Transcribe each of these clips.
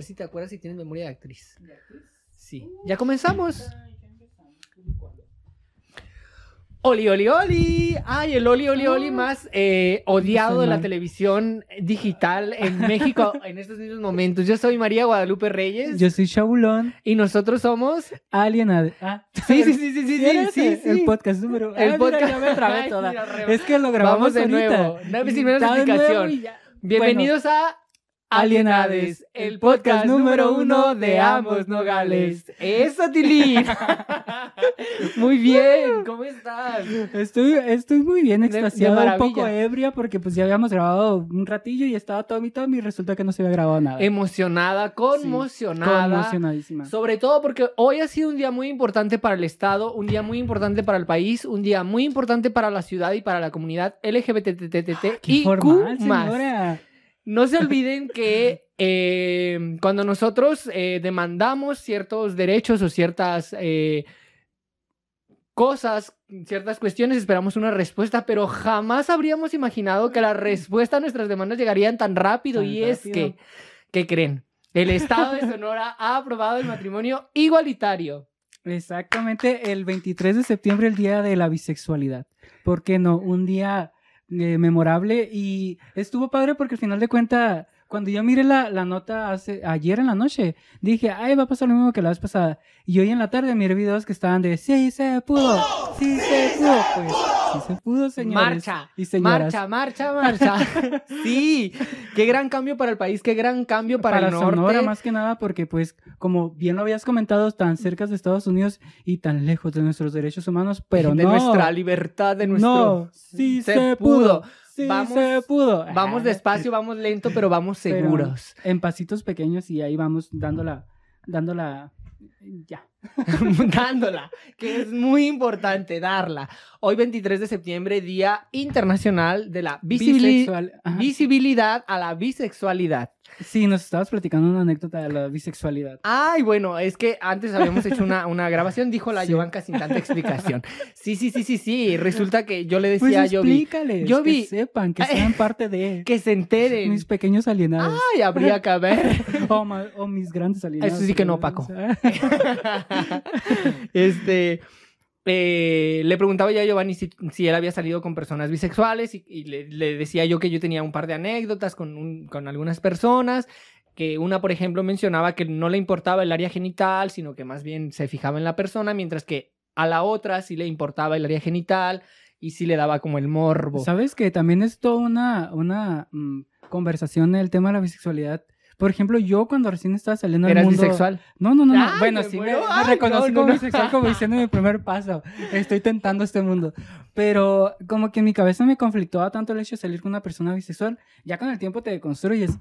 ver si te acuerdas si tienes memoria de actriz. Sí. Ya comenzamos. Oli, oli, oli. Ay, el oli, oli, oli más eh, odiado de la televisión digital en México en estos mismos momentos. Yo soy María Guadalupe Reyes. Yo soy Chabulón. Y nosotros somos. Alien. Ah, sí, sí, sí, sí, sí, sí, sí, sí, El podcast número. El ah, podcast. Mira, ya me trabé toda. es que lo grabamos Vamos de ahorita. nuevo. No me sirvió la Está de nuevo explicación. Bienvenidos a Alienades, el podcast número uno de ambos nogales. ¡Eso, Tilín! Muy bien, ¿cómo estás? Estoy, estoy muy bien de extasiado, un poco ebria porque pues ya habíamos grabado un ratillo y estaba Tommy Tommy y resulta que no se había grabado nada. Emocionada, conmocionada. Conmocionadísima. Sobre todo porque hoy ha sido un día muy importante para el Estado, un día muy importante para el país, un día muy importante para la ciudad y para la comunidad LGBTTTT ¡Qué y formal, Q más. señora! No se olviden que eh, cuando nosotros eh, demandamos ciertos derechos o ciertas eh, cosas, ciertas cuestiones, esperamos una respuesta, pero jamás habríamos imaginado que la respuesta a nuestras demandas llegarían tan rápido. Tan y es que, ¿qué creen? El Estado de Sonora ha aprobado el matrimonio igualitario. Exactamente, el 23 de septiembre, el día de la bisexualidad. ¿Por qué no? Un día eh, memorable y estuvo padre porque al final de cuentas, cuando yo miré la, la nota hace, ayer en la noche, dije, ay, va a pasar lo mismo que la vez pasada. Y hoy en la tarde miré videos que estaban de, sí se pudo, sí se pudo. Pues, sí se pudo, señores. Marcha, y señoras. marcha, marcha, marcha. sí, qué gran cambio para el país, qué gran cambio para, el norte. Sonora más que nada porque pues como bien lo habías comentado tan cerca de Estados Unidos y tan lejos de nuestros derechos humanos pero de no nuestra libertad, de nuestro... no sí se, pudo, sí Vamos- se pudo Vamos despacio, vamos lento, pero vamos pero seguros. en pasitos pequeños y ahí vamos dándola dándola 讲。Dándola, que es muy importante darla. Hoy 23 de septiembre, Día Internacional de la Visibili-. Visibilidad a la Bisexualidad. sí nos estabas platicando una anécdota de la bisexualidad Ay, bueno, es que antes habíamos hecho una, una grabación, dijo la Sí. Giovanca sin tanta explicación. Sí, sí, sí, sí, sí. Resulta que yo le pues decía explícales yo vi- que sepan que sean parte de que se enteren. mis pequeños alienados Ay, habría que ver. o, o mis grandes alienados Eso sí que no, Paco. Este. eh, le preguntaba yo a Giovanni si, él había salido con personas bisexuales y, le, decía yo que yo tenía un par de anécdotas con, con algunas personas, que una, por ejemplo, mencionaba que no le importaba el área genital, sino que más bien se fijaba en la persona, mientras que a la otra sí le importaba el área genital y sí le daba como el morbo. ¿Sabes que también es toda una, una mm, conversación el tema de la bisexualidad? Por ejemplo, yo cuando recién estaba saliendo al ¿Eras mundo... bisexual? No, no, no, no. Ay, bueno, me sí me, me Ay, reconozco no, como no. bisexual como diciendo mi primer paso. Estoy tentando este mundo. Pero como que en mi cabeza me conflictaba tanto el hecho de salir con una persona bisexual. Ya con el tiempo te deconstruyes.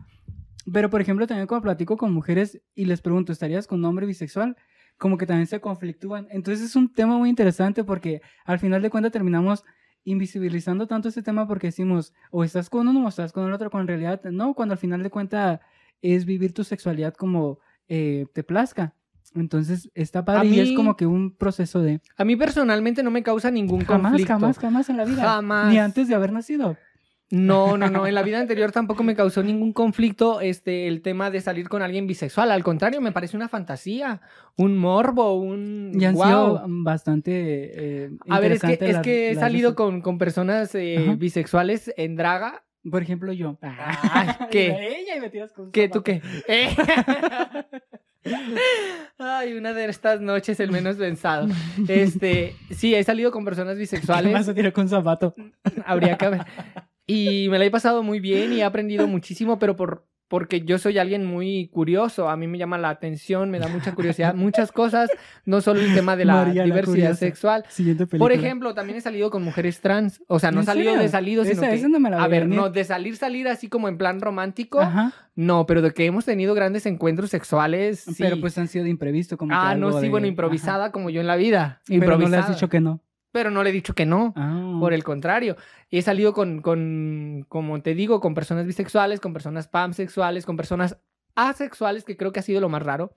Pero, por ejemplo, también cuando platico con mujeres y les pregunto, ¿estarías con un hombre bisexual? Como que también se conflictúan. Entonces es un tema muy interesante porque al final de cuentas terminamos invisibilizando tanto este tema porque decimos, o estás con uno o estás con el otro, cuando en realidad no, cuando al final de cuentas es vivir tu sexualidad como eh, te plazca. Entonces está padre y es mí- como que un proceso de A mí personalmente no me causa ningún jamás, conflicto. jamás, jamás en la vida. Jamás. Ni antes de haber nacido. No, no, no. En la vida anterior tampoco me causó ningún conflicto este, el tema de salir con alguien bisexual. Al contrario, me parece una fantasía, un morbo, un. Y han sido bastante eh, A ver, es que, es que he salido con, con personas eh, bisexuales en draga. Por ejemplo, yo. Ay, ¿qué? Ella y me tiras con ¿Qué, tú qué? Eh. Ay, una de estas noches el menos pensado. Este, sí, he salido con personas ¿Qué bisexuales. vas a tirar con un zapato? Habría que ver. Y me la he pasado muy bien y he aprendido muchísimo, pero por, porque yo soy alguien muy curioso. A mí me llama la atención, me da mucha curiosidad, muchas cosas, no solo el tema de la diversidad curiosa. sexual. Siguiente. Por ejemplo, también he salido con mujeres trans. O sea, no he ¿En salido serio? de salido, sino Esa- que... no me la a ver, venir. no, de salir, salir así como en plan romántico. Ajá. No, pero de que hemos tenido grandes encuentros sexuales. Sí. Pero pues han sido de imprevisto. Como que ah, no, algo sí, de- bueno, ajá. improvisada como yo en la vida. Pero no Improvisada. le has dicho que no. Pero no le he dicho que no. Ah. Por el contrario, he salido con, con, como te digo, con personas bisexuales, con personas pansexuales, con personas asexuales, que creo que ha sido lo más raro.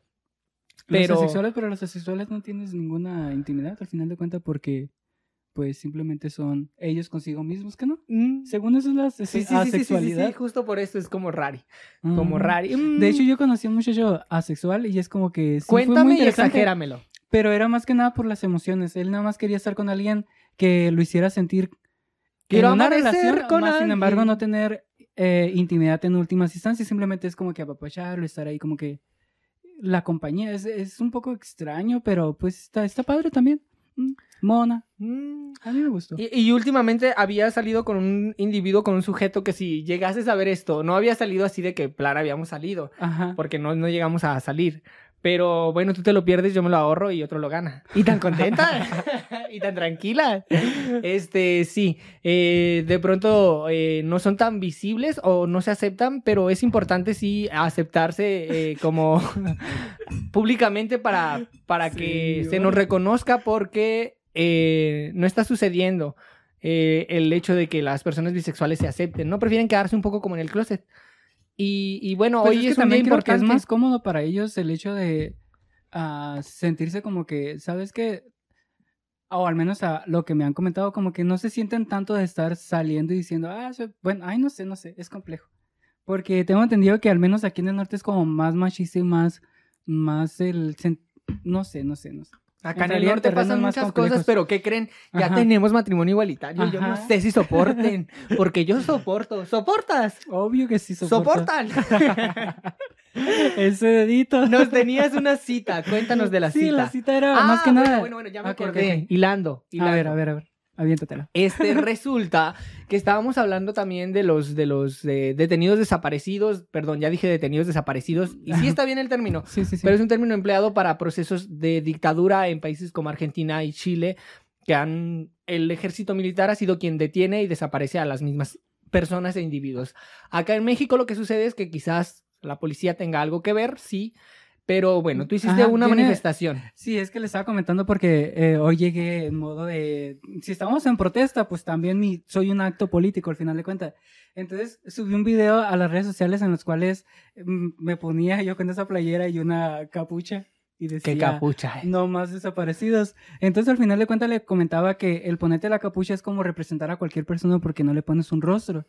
Los Pero asexuales, pero los asexuales no tienes ninguna intimidad al final de cuentas porque pues simplemente son ellos consigo mismos, que no. Mm. Según eso es la Sí, sí, sí, sí, asexualidad. justo por eso es como rari. Como Mm. rari. Mm. De hecho, yo conocí a un muchacho asexual y es como que fue muy Cuéntame y exagéramelo. Pero era más que nada por las emociones. Él nada más quería estar con alguien que lo hiciera sentir Quiero en una relación, con más sin embargo no tener eh, intimidad en últimas instancias. Simplemente es como que apapacharlo, estar ahí como que la compañía. Es, es un poco extraño, pero pues está, está padre también. Mm, Mona. Mm. A mí me gustó. Y, y últimamente había salido con un individuo, con un sujeto que si llegases a ver esto, no había salido así de que plan habíamos salido, Ajá. porque no, no llegamos a salir. Pero bueno, tú te lo pierdes, yo me lo ahorro y otro lo gana. Y tan contenta y tan tranquila. Este, sí, eh, de pronto eh, no son tan visibles o no se aceptan, pero es importante sí aceptarse eh, como públicamente para, para que se nos reconozca porque no está sucediendo el hecho de que las personas bisexuales se acepten, ¿no? Prefieren quedarse un poco como en el closet. Y, y bueno, Pues hoy es un día también creo que es importante. más cómodo para ellos el hecho de ah, sentirse como que, ¿sabes qué? O al menos a lo que me han comentado, como que no se sienten tanto de estar saliendo y diciendo, ah, soy- bueno, ay, no sé, no sé, es complejo. Porque tengo entendido que al menos aquí en el norte es como más machista y más, más el, no sé, no sé, no sé. Acá en el en norte terrenos pasan muchas complejos. cosas, pero ¿qué creen? Ya Ajá. tenemos matrimonio igualitario. Yo no sé si soporten, porque yo soporto. ¿Soportas? Obvio que sí soporto. ¿Soportan? Ese dedito. Nos tenías una cita. Cuéntanos de la sí, cita. la cita era Ah, más que bueno, nada. Bueno, bueno, ya me acordé. Hilando, A ver, a ver, a ver. Aviéntatela. Este resulta que estábamos hablando también de los de los eh, detenidos desaparecidos, perdón, ya dije detenidos desaparecidos y sí está bien el término, Sí, sí, sí. pero es un término empleado para procesos de dictadura en países como Argentina y Chile que han el ejército militar ha sido quien detiene y desaparece a las mismas personas e individuos. Acá en México lo que sucede es que quizás la policía tenga algo que ver, sí, pero bueno, tú hiciste Ajá, una tiene- manifestación. Sí, es que le estaba comentando porque eh, hoy llegué en modo de... Si estamos en protesta, pues también mi, soy un acto político al final de cuentas. Entonces subí un video a las redes sociales en los cuales mm, me ponía yo con esa playera y una capucha y decía... Qué capucha. eh. No más desaparecidos. Entonces al final de cuentas le comentaba que el ponerte la capucha es como representar a cualquier persona porque no le pones un rostro.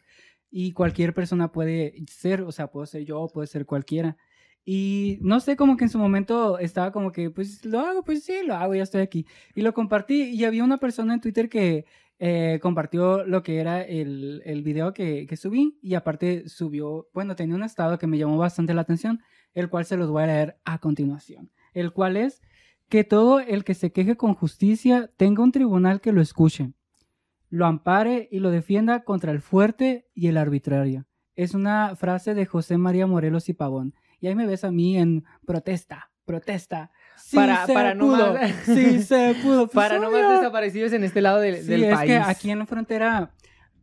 Y cualquier persona puede ser, o sea, puedo ser yo, puede ser cualquiera. Y no sé, como que en su momento estaba como que, pues lo hago, pues sí, lo hago, ya estoy aquí. Y lo compartí y había una persona en Twitter que eh, compartió lo que era el, el video que, que subí y aparte subió, bueno, tenía un estado que me llamó bastante la atención, el cual se los voy a leer a continuación. El cual es que todo el que se queje con justicia tenga un tribunal que lo escuche, lo ampare y lo defienda contra el fuerte y el arbitrario. Es una frase de José María Morelos y Pavón. Y ahí me ves a mí en protesta, protesta. Sí Para- se para no pudo, más- sí se pudo. Pues, Para no más obvio. desaparecidos en este lado del, Sí, del es país. que aquí en la frontera,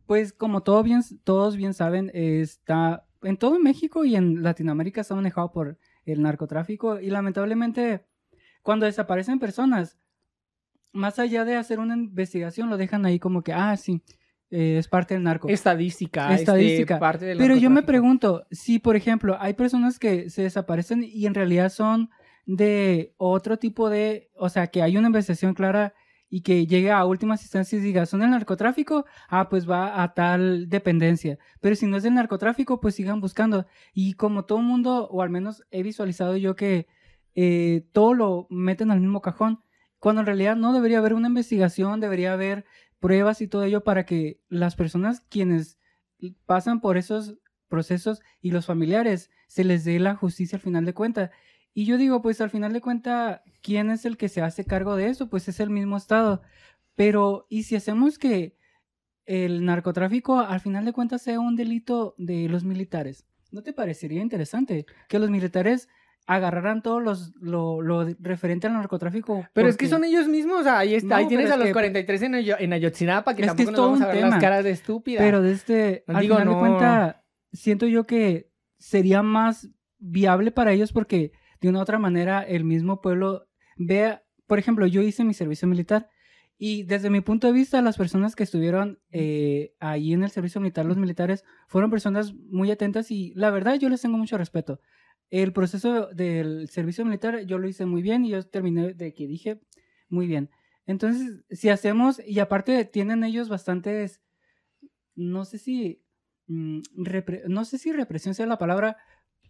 pues como todo bien, todos bien saben, está en todo México y en Latinoamérica está manejado por el narcotráfico y lamentablemente cuando desaparecen personas, más allá de hacer una investigación, lo dejan ahí como que, ah, sí, eh, es parte del narco. Estadística. Estadística. este, parte del Pero yo me pregunto, si por ejemplo hay personas que se desaparecen y en realidad son de otro tipo de, o sea, que hay una investigación clara y que llegue a últimas instancias y diga, son del narcotráfico, ah, pues va a tal dependencia. Pero si no es del narcotráfico, pues sigan buscando. Y como todo mundo, o al menos he visualizado yo que eh, todo lo meten al mismo cajón, cuando en realidad no debería haber una investigación, debería haber pruebas y todo ello para que las personas quienes pasan por esos procesos y los familiares se les dé la justicia al final de cuentas. Y yo digo, pues al final de cuentas, ¿quién es el que se hace cargo de eso? Pues es el mismo Estado. Pero, ¿y si hacemos que el narcotráfico al final de cuentas sea un delito de los militares? ¿No te parecería interesante que los militares agarraran todo los, lo, lo referente al narcotráfico? Pero es que son ellos mismos. Ahí está. No, ahí tienes a los que- 43 en, en Ayotzinapa que Es que tampoco es nos vamos a las caras de estúpida. Pero de este, al Digo, final no. de cuentas, siento yo que sería más viable para ellos porque de una u otra manera el mismo pueblo vea, por ejemplo, yo hice mi servicio militar y desde mi punto de vista las personas que estuvieron eh, ahí en el servicio militar, los militares, fueron personas muy atentas y la verdad yo les tengo mucho respeto. El proceso del servicio militar yo lo hice muy bien y yo terminé de que dije muy bien. Entonces, si hacemos, y aparte tienen ellos bastantes, no sé si, mm, no sé si represión sea la palabra,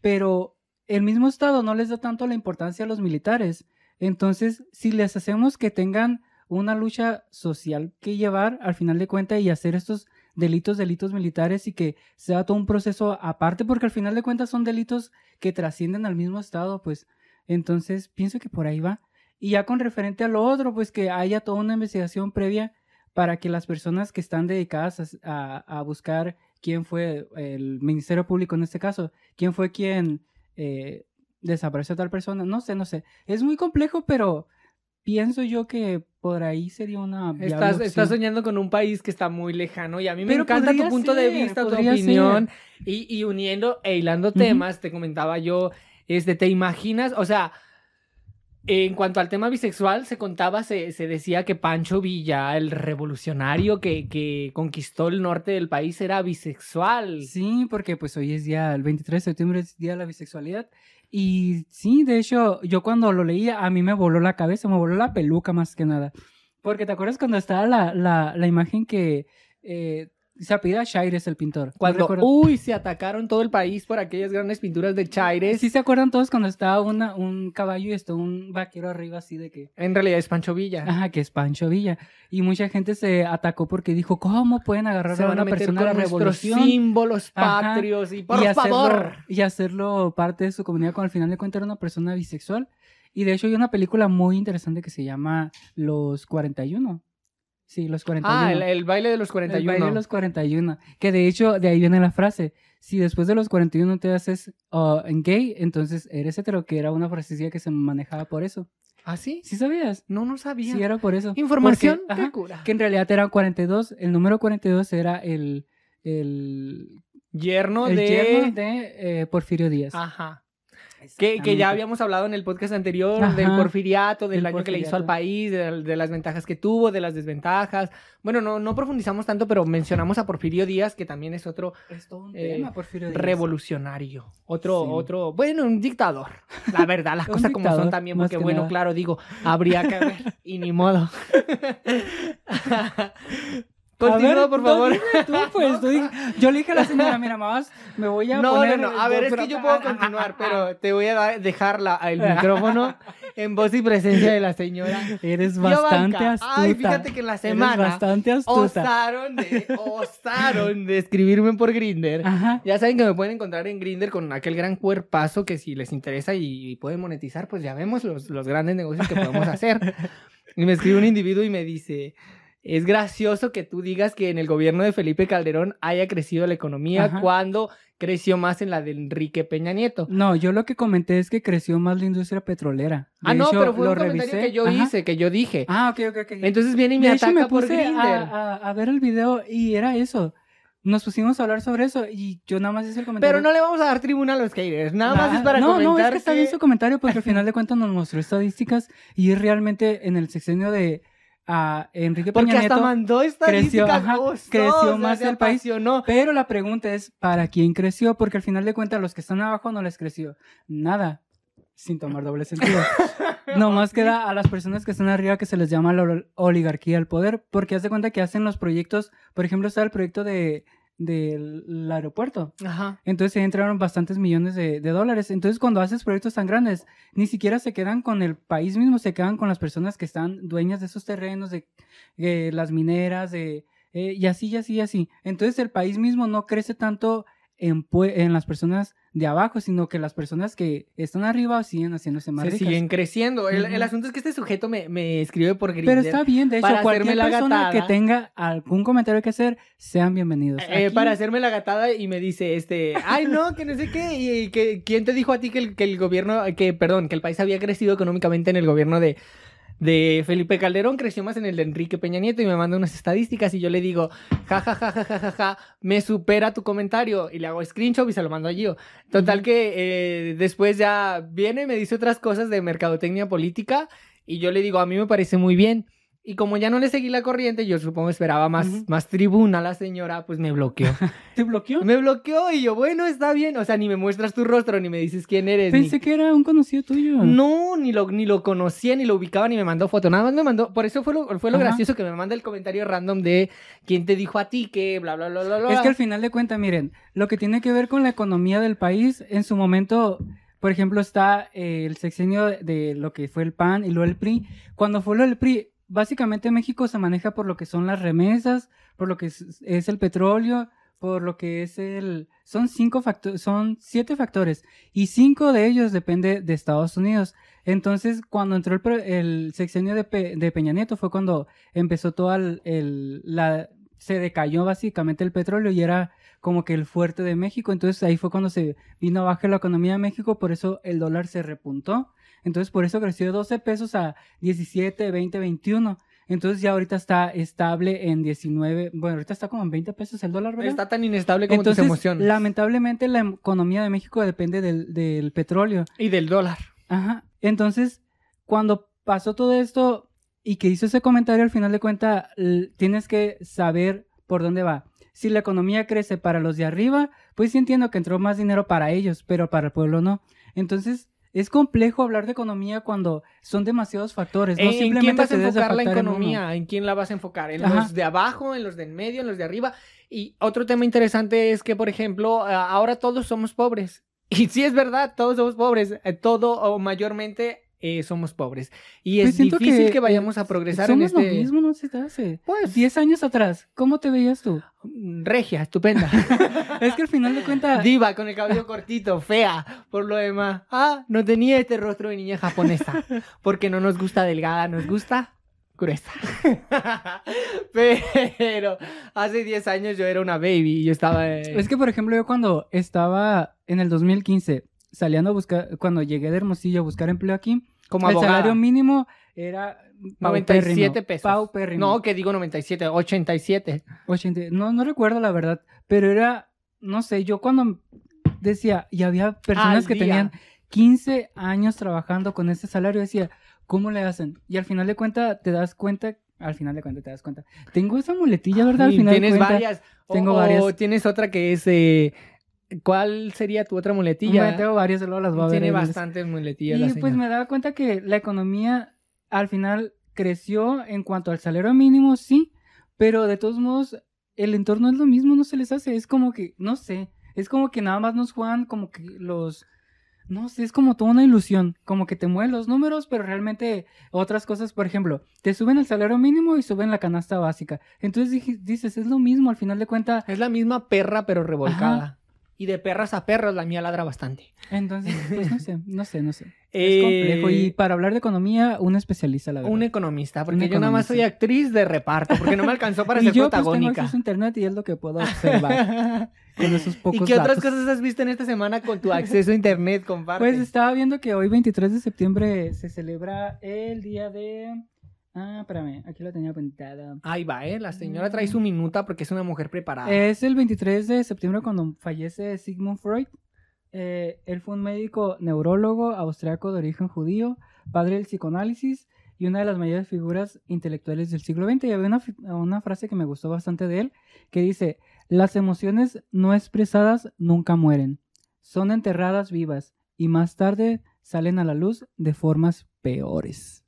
pero el mismo Estado no les da tanto la importancia a los militares. Entonces, si les hacemos que tengan una lucha social que llevar al final de cuentas y hacer estos delitos, delitos militares y que sea todo un proceso aparte, porque al final de cuentas son delitos que trascienden al mismo Estado, pues entonces pienso que por ahí va. Y ya con referente a lo otro, pues que haya toda una investigación previa para que las personas que están dedicadas a, a- buscar quién fue el Ministerio Público en este caso, quién fue quien eh, desapareció a tal persona, no sé, no sé. Es muy complejo, pero pienso yo que por ahí sería una... Estás, estás soñando con un país que está muy lejano y a mí me Pero encanta tu punto de vista, tu opinión y, y uniendo e hilando temas, te comentaba yo, este, ¿te imaginas? O sea, en cuanto al tema bisexual, se contaba, se, se decía que Pancho Villa, el revolucionario que, que conquistó el norte del país, era bisexual. Sí, porque pues hoy es día, el 23 de septiembre es día de la bisexualidad. Y sí, de hecho, yo cuando lo leía, a mí me voló la cabeza, me voló la peluca más que nada. Porque te acuerdas cuando estaba la, la, la imagen que eh, se apellida Chaires, el pintor. ¿No Cuando, uy, se atacaron todo el país por aquellas grandes pinturas de Chaires. ¿Sí se acuerdan todos cuando estaba una, un caballo y estaba un vaquero arriba así de que... En realidad es Pancho Villa. Ajá, que es Pancho Villa. Y mucha gente se atacó porque dijo, ¿cómo pueden agarrar se a una a persona de la revolución? símbolos Ajá. patrios y por y hacerlo, y hacerlo parte de su comunidad cuando al final de cuentas era una persona bisexual. Y de hecho hay una película muy interesante que se llama Los 41. Sí, Los 41. Ah, el, el baile de los El 41. baile de los 41. Que de hecho de ahí viene la frase. Si después de los 41 te haces uh, gay, entonces eres hetero, que era una frasecilla que se manejaba por eso. ¿Ah, sí? ¿Sí sabías? No, no sabía. Sí, era por eso. Información. Porque, ajá, cura. que en realidad eran 42. El número 42 era el, el, Yerno el de... yerno de eh, Porfirio Díaz. Ajá. Que, que ya habíamos hablado en el podcast anterior Ajá. del porfiriato, del daño que le hizo al país, de, de las ventajas que tuvo, de las desventajas. Bueno, no, no profundizamos tanto, pero mencionamos a Porfirio Díaz, que también es otro Es eh, tema, Porfirio Díaz. revolucionario. Otro, Sí. otro, bueno, un dictador. La verdad, las cosas como son también, porque que bueno, nada. claro, digo, habría que ver, y ni modo. Continúa, ver, por favor. tú, pues, tú yo le dije a la señora, mira, más me voy a No, poner... no, no. A ver, es que yo puedo continuar, pero te voy a dejar la- el micrófono en voz y presencia de la señora. Eres bastante astuta. Ay, fíjate que en la Eres semana bastante astuta. osaron de, osaron de escribirme por Grinder. Ya saben que me pueden encontrar en Grinder con aquel gran cuerpazo que si les interesa y, pueden monetizar, pues ya vemos los, los grandes negocios que podemos hacer. Y me escribe un individuo y me dice, es gracioso que tú digas que en el gobierno de Felipe Calderón haya crecido la economía Ajá. cuando creció más en la de Enrique Peña Nieto. No, yo lo que comenté es que creció más la industria petrolera. De ah, no, hecho, pero fue lo un comentario revisé. que yo Ajá. hice, que yo dije. Ah, ok, ok, ok. Entonces viene y me de hecho, ataca me por puse a, a- a ver el video y era eso. Nos pusimos a hablar sobre eso y yo nada más hice el comentario. Pero no le vamos a dar tribuna a los haters, nada más es para no, comentar No, es que está bien que- su comentario porque al final de cuentas nos mostró estadísticas y es realmente en el sexenio de ah, Enrique Porque Peña hasta Nieto. mandó estadísticas, ajá, gustó, creció sea, más se el país. Pero la pregunta es, ¿para quién creció? Porque al final de cuentas los que están abajo no les creció nada. Sin tomar doble sentido. Nomás queda a las personas que están arriba que se les llama la ol- oligarquía del poder, porque haz de cuenta que hacen los proyectos, por ejemplo, está el proyecto de del aeropuerto. Ajá. Entonces entraron bastantes millones de, de dólares. Entonces cuando haces proyectos tan grandes, ni siquiera se quedan con el país mismo, se quedan con las personas que están dueñas de esos terrenos, de, de las mineras, de, eh, y así, y así, y así. Entonces el país mismo no crece tanto en, las personas de abajo, sino que las personas que están arriba siguen haciéndose más Se ricas. siguen creciendo. El, el asunto es que este sujeto me, me escribe por Grindr. Pero está bien, de hecho, para cualquier hacerme la persona que gatada. tenga algún comentario que hacer, sean bienvenidos. Eh, para hacerme la gatada y me dice, este, ay no, que no sé qué, y, que quién te dijo a ti que el, que el gobierno, que perdón, que el país había crecido económicamente en el gobierno de, de Felipe Calderón, creció más en el de Enrique Peña Nieto y me manda unas estadísticas y yo le digo, ja, ja, ja, ja, ja, ja, ja, me supera tu comentario y le hago screenshot y se lo mando a Gio. Total que eh, después ya viene y me dice otras cosas de mercadotecnia política y yo le digo, a mí me parece muy bien. Y como ya no le seguí la corriente, yo supongo esperaba más, Ujú. más tribuna la señora, pues me bloqueó. ¿Te bloqueó? me bloqueó y yo, bueno, está bien. O sea, ni me muestras tu rostro, ni me dices quién eres. ni- Pensé que era un conocido tuyo. No, ni lo, ni lo conocía, ni lo ubicaba, ni me mandó foto. Nada más me mandó. Por eso fue lo, fue lo Ajá. gracioso que me manda el comentario random de quién te dijo a ti que bla, bla, bla, bla, bla. Es que al final de cuentas, miren, lo que tiene que ver con la economía del país, en su momento, por ejemplo, está eh, el sexenio de, de lo que fue el PAN y luego el PRI. Cuando fue lo del PRI, básicamente México se maneja por lo que son las remesas, por lo que es, el petróleo, por lo que es el... Son cinco son siete factores, y cinco de ellos depende de Estados Unidos. Entonces, cuando entró el, el sexenio de, Pe- de Peña Nieto fue cuando empezó toda el, el- la... Se decayó básicamente el petróleo y era como que el fuerte de México. Entonces ahí fue cuando se vino abajo la economía de México, por eso el dólar se repuntó. Entonces por eso creció de 12 pesos a 17, 20, 21. Entonces ya ahorita está estable en 19, bueno, ahorita está como en 20 pesos el dólar, ¿verdad? Está tan inestable como Entonces, tus emociones. lamentablemente la economía de México depende del, del petróleo. Y del dólar. Ajá. Entonces, cuando pasó todo esto y que hizo ese comentario, al final de cuentas, tienes que saber por dónde va. Si la economía crece para los de arriba, pues sí entiendo que entró más dinero para ellos, pero para el pueblo no. Entonces, es complejo hablar de economía cuando son demasiados factores. No ¿En, en quién simplemente vas a enfocar la en economía? ¿En quién la vas a enfocar? ¿En Ajá. los de abajo, en los del medio, en los de arriba? Y otro tema interesante es que, por ejemplo, ahora todos somos pobres. Y sí es verdad, todos somos pobres. Eh, Todo o mayormente eh, somos pobres. Y es Pues difícil que, eh, vayamos a progresar en somos lo este... mismo, no se te hace. Pues, 10 años atrás, ¿cómo te veías tú? regia, estupenda. es que al final de cuentas, Diva, con el cabello cortito, fea, por lo demás. Ah, no tenía este rostro de niña japonesa. Porque no nos gusta delgada, nos gusta gruesa. Pero hace 10 años yo era una baby y yo estaba... eh, Es que, por ejemplo, yo cuando estaba en el 2015 saliendo a buscar, cuando llegué de Hermosillo a buscar empleo aquí, como el abogada. salario mínimo era 97 paupérrimo, pesos. paupérrimo. No, que digo 97, 87. 80, no, no recuerdo la verdad, pero era, no sé, yo cuando decía, y había personas Al que día. tenían 15 años trabajando con ese salario, decía, ¿cómo le hacen? Y al final de cuentas te das cuenta, al final de cuentas te das cuenta. Tengo esa muletilla, ¿verdad? Al final de tienes cuentas. varias. O- tengo o varias. tienes otra que es... eh, ¿Cuál sería tu otra muletilla? Tengo varias, luego las voy a ver. Tiene bastantes muletillas. la Y pues me daba cuenta que la economía al final creció en cuanto al salario mínimo, sí, pero de todos modos el entorno es lo mismo, no se les hace, es como que, no sé, es como que nada más nos juegan como que los, no sé, es como toda una ilusión, como que te mueven los números, pero realmente otras cosas, por ejemplo, te suben el salario mínimo y suben la canasta básica. Entonces dices, es lo mismo, al final de cuentas, Es la misma perra, pero revolcada. Y de perras a perros, la mía ladra bastante. entonces, pues no sé, no sé, no sé. Es Eh, complejo. Y para hablar de economía, un especialista, la verdad. Un economista, porque Un yo nada más soy actriz de reparto, porque no me alcanzó para y ser yo pues tengo protagónica. acceso a internet y es lo que puedo observar con esos ¿Y pocos qué otras datos. cosas has visto en esta semana con tu acceso a internet? Comparte. Pues estaba viendo que hoy 23 de septiembre se celebra el día de... Ah, espérame, aquí lo tenía apuntada. Ahí va, ¿eh? La señora trae su minuta porque es una mujer preparada. Es el 23 de septiembre cuando fallece Sigmund Freud. Eh, él fue un médico neurólogo austriaco de origen judío, padre del psicoanálisis y una de las mayores figuras intelectuales del siglo XX. Y había una, una frase que me gustó bastante de él que dice, las emociones no expresadas nunca mueren, son enterradas vivas y más tarde salen a la luz de formas peores.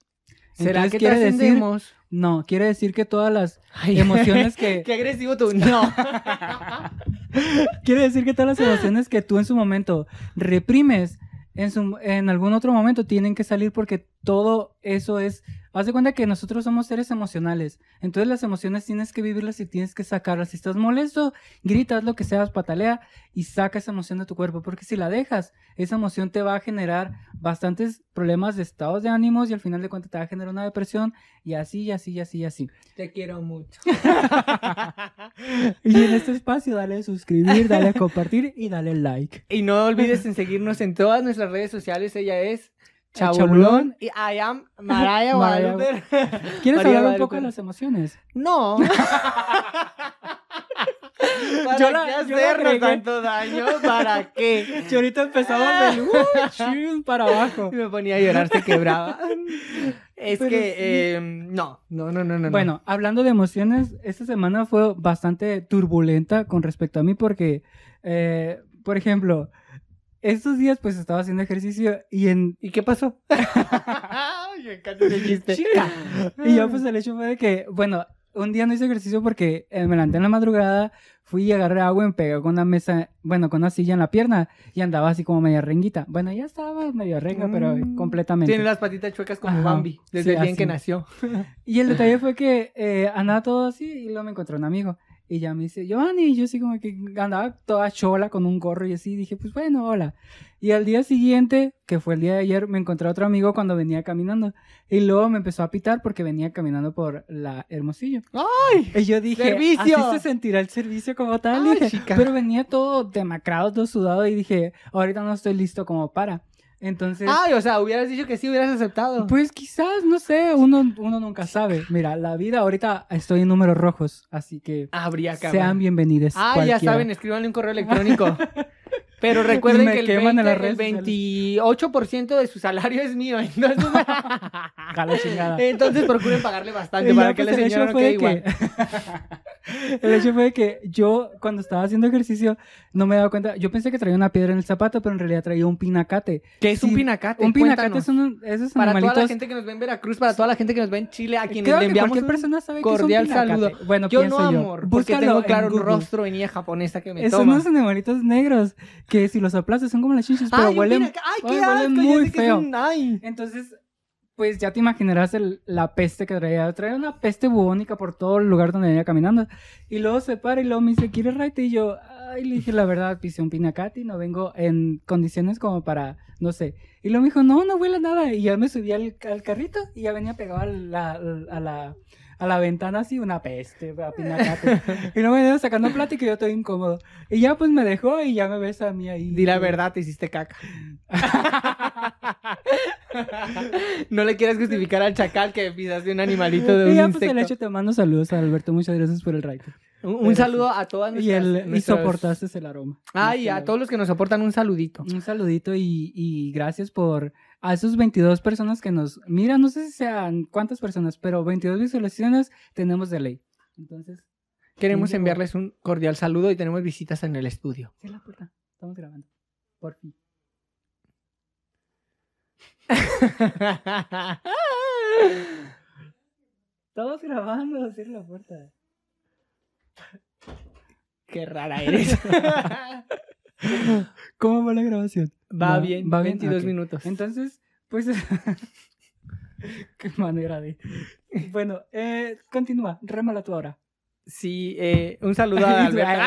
¿Será Entonces, que quiere decir-? No, quiere decir que todas las Ay, emociones que... Qué agresivo tú. No. Quiere decir que todas las emociones que tú en su momento reprimes, en, su, en algún otro momento tienen que salir porque todo eso es... Haz de cuenta que nosotros somos seres emocionales. Entonces las emociones tienes que vivirlas y tienes que sacarlas. Si estás molesto, gritas lo que seas, patalea y saca esa emoción de tu cuerpo. Porque si la dejas, esa emoción te va a generar bastantes problemas de estados de ánimos y al final de cuentas te va a generar una depresión y así, y así, y así, y así. Te quiero mucho. Y en este espacio dale a suscribir, dale a compartir y dale like. y no olvides en seguirnos en todas nuestras redes sociales. Ella es Chabulón. Y I am Maraya Maraya Guadalupe. ¿Quieres María hablar un poco de las emociones? No. ¿Para Yo la- qué yo hacernos tanto daño? ¿Para qué? Y ahorita empezaba del uy, chun, para abajo. Y me ponía a llorar, se quebraba. Es Pero que, sí. eh, no, no, no, no, no. no. Bueno, hablando de emociones, esta semana fue bastante turbulenta con respecto a mí porque, eh, por ejemplo, estos días pues estaba haciendo ejercicio y en... ¿Y qué pasó? Ay, me encanta. Chica. Y ya pues el hecho fue de que, bueno, un día no hice ejercicio porque eh, me levanté en la madrugada, fui y agarré agua y me pegué con una mesa, bueno, con una silla en la pierna y andaba así como media renguita. Bueno, ya estaba medio renga, pero Mm. completamente. Tiene las patitas chuecas como Ajá. Bambi, desde Sí, el día en que nació. Y el detalle fue que eh, andaba todo así y luego me encontró un amigo. Y ya me dice, Giovanni, y yo así como que andaba toda chola con un gorro y así, dije, pues bueno, hola. Y al día siguiente, que fue el día de ayer, me encontré a otro amigo cuando venía caminando. Y luego me empezó a pitar porque venía caminando por la Hermosillo. ¡Ay! Y yo dije, ¡Servicio! así se sentirá el servicio como tal. Ay, dije, pero venía todo demacrado, todo sudado y dije, ahorita no estoy listo como para. Entonces... Ay, o sea, hubieras dicho que sí, hubieras aceptado. Pues quizás, no sé, uno, uno nunca sabe. Mira, la vida ahorita estoy en números rojos, así que Habría que sean bienvenidos. Ah, ya saben, escríbanle un correo electrónico. Pero recuerden que el, queman en 20, las redes el sociales. 28% de su salario es mío. Entonces, entonces procuren pagarle bastante Y para que la el señora no quede de igual. que- el hecho fue que yo, cuando estaba haciendo ejercicio, no me daba cuenta. Yo pensé que traía una piedra en el zapato, pero en realidad traía un pinacate. ¿Qué es un pinacate? Un pinacate Cuéntanos. son un- esos Para toda la gente que nos ve en Veracruz, para toda la gente que nos ve en Chile, a quienes Creo le que enviamos cualquier un persona sabe que es un saludo. Bueno, Yo pienso no, yo. amor, porque Búscalo tengo en claro un rostro de niña japonesa que me Son toma. unos animalitos negros que si los aplastas son como las chinches, pero Ay, huelen, Ay, qué huelen asco, muy sé que es feo. un- ay. Entonces, pues ya te imaginarás el- la peste que traía. Traía una peste bubónica por todo el lugar donde venía caminando. Y luego se para y luego me dice, ¿quieres raite? Y yo, ay, le dije la verdad, pisé un pinacate y no vengo en condiciones como para, no sé. Y luego me dijo, no, no huele nada. Y ya me subí al, al carrito y ya venía pegado a la, a la, a la ventana así, una peste, a pinacate. y luego me iba sacando plática y yo estoy incómodo. Y ya pues me dejó y ya me ves a mí ahí. Di la verdad, te hiciste caca. no le quieras justificar al chacal que pisaste un animalito de un Y ya pues insecto. el hecho te mando saludos a Alberto, muchas gracias por el raite. Un, un Pero saludo a todas Y, nuestras... el, y nuestras- soportaste el aroma. Ay, a Nuestro- todos los que nos soportan un saludito. Un saludito y, y gracias por a esos 22 personas que nos... Mira, no sé si sean cuántas personas, pero 22 visualizaciones tenemos de ley. Entonces, Queremos enviarles un cordial saludo y tenemos visitas en el estudio. cierra la puerta. Estamos grabando. Por fin. Estamos grabando, cierra la puerta. Qué rara eres. ¿Cómo va la grabación? Va bien, va bien, 22 ok. minutos. Entonces, pues... Qué manera de... Bueno, eh, continúa, rémala tú ahora. Sí, eh, un saludo a Alberto.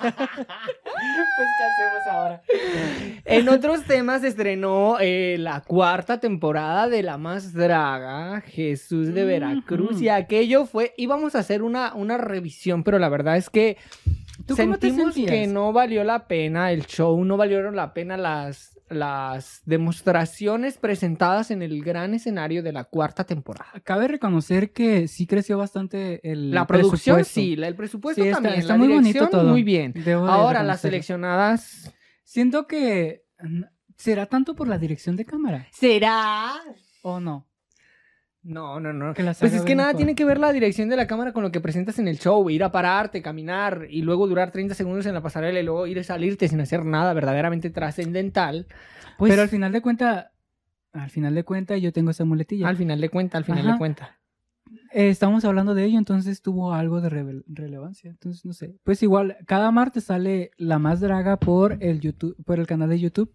pues, ¿qué hacemos ahora? En otros temas estrenó eh, la cuarta temporada de La Más Draga, Jesús de Veracruz. Y aquello fue, íbamos a hacer una, una revisión, pero la verdad es que ¿Tú cómo te sentimos que no valió la pena el show, no valieron la pena las, las demostraciones presentadas en el gran escenario de la cuarta temporada. Cabe reconocer que sí creció bastante el La producción presupuesto. sí, la- el presupuesto Sí, está- también, está la muy bonito todo. muy bien. Debo Ahora las seleccionadas... Siento que... mm, ¿Será tanto por la dirección de cámara? ¿Será? ¿O no? No, no, no. Pues es que nada tiene que ver la dirección de la cámara con lo que presentas en el show. Ir a pararte, caminar y luego durar 30 segundos en la pasarela y luego ir a salirte sin hacer nada verdaderamente trascendental. Pues Pero al final de cuenta... Al final de cuenta yo tengo esa muletilla. al final de cuenta, al final Ajá. de cuenta. Eh, estamos hablando de ello, entonces tuvo algo de relevancia. Entonces, no sé. Pues igual, cada martes sale La Más Draga por el YouTube, por el canal de YouTube.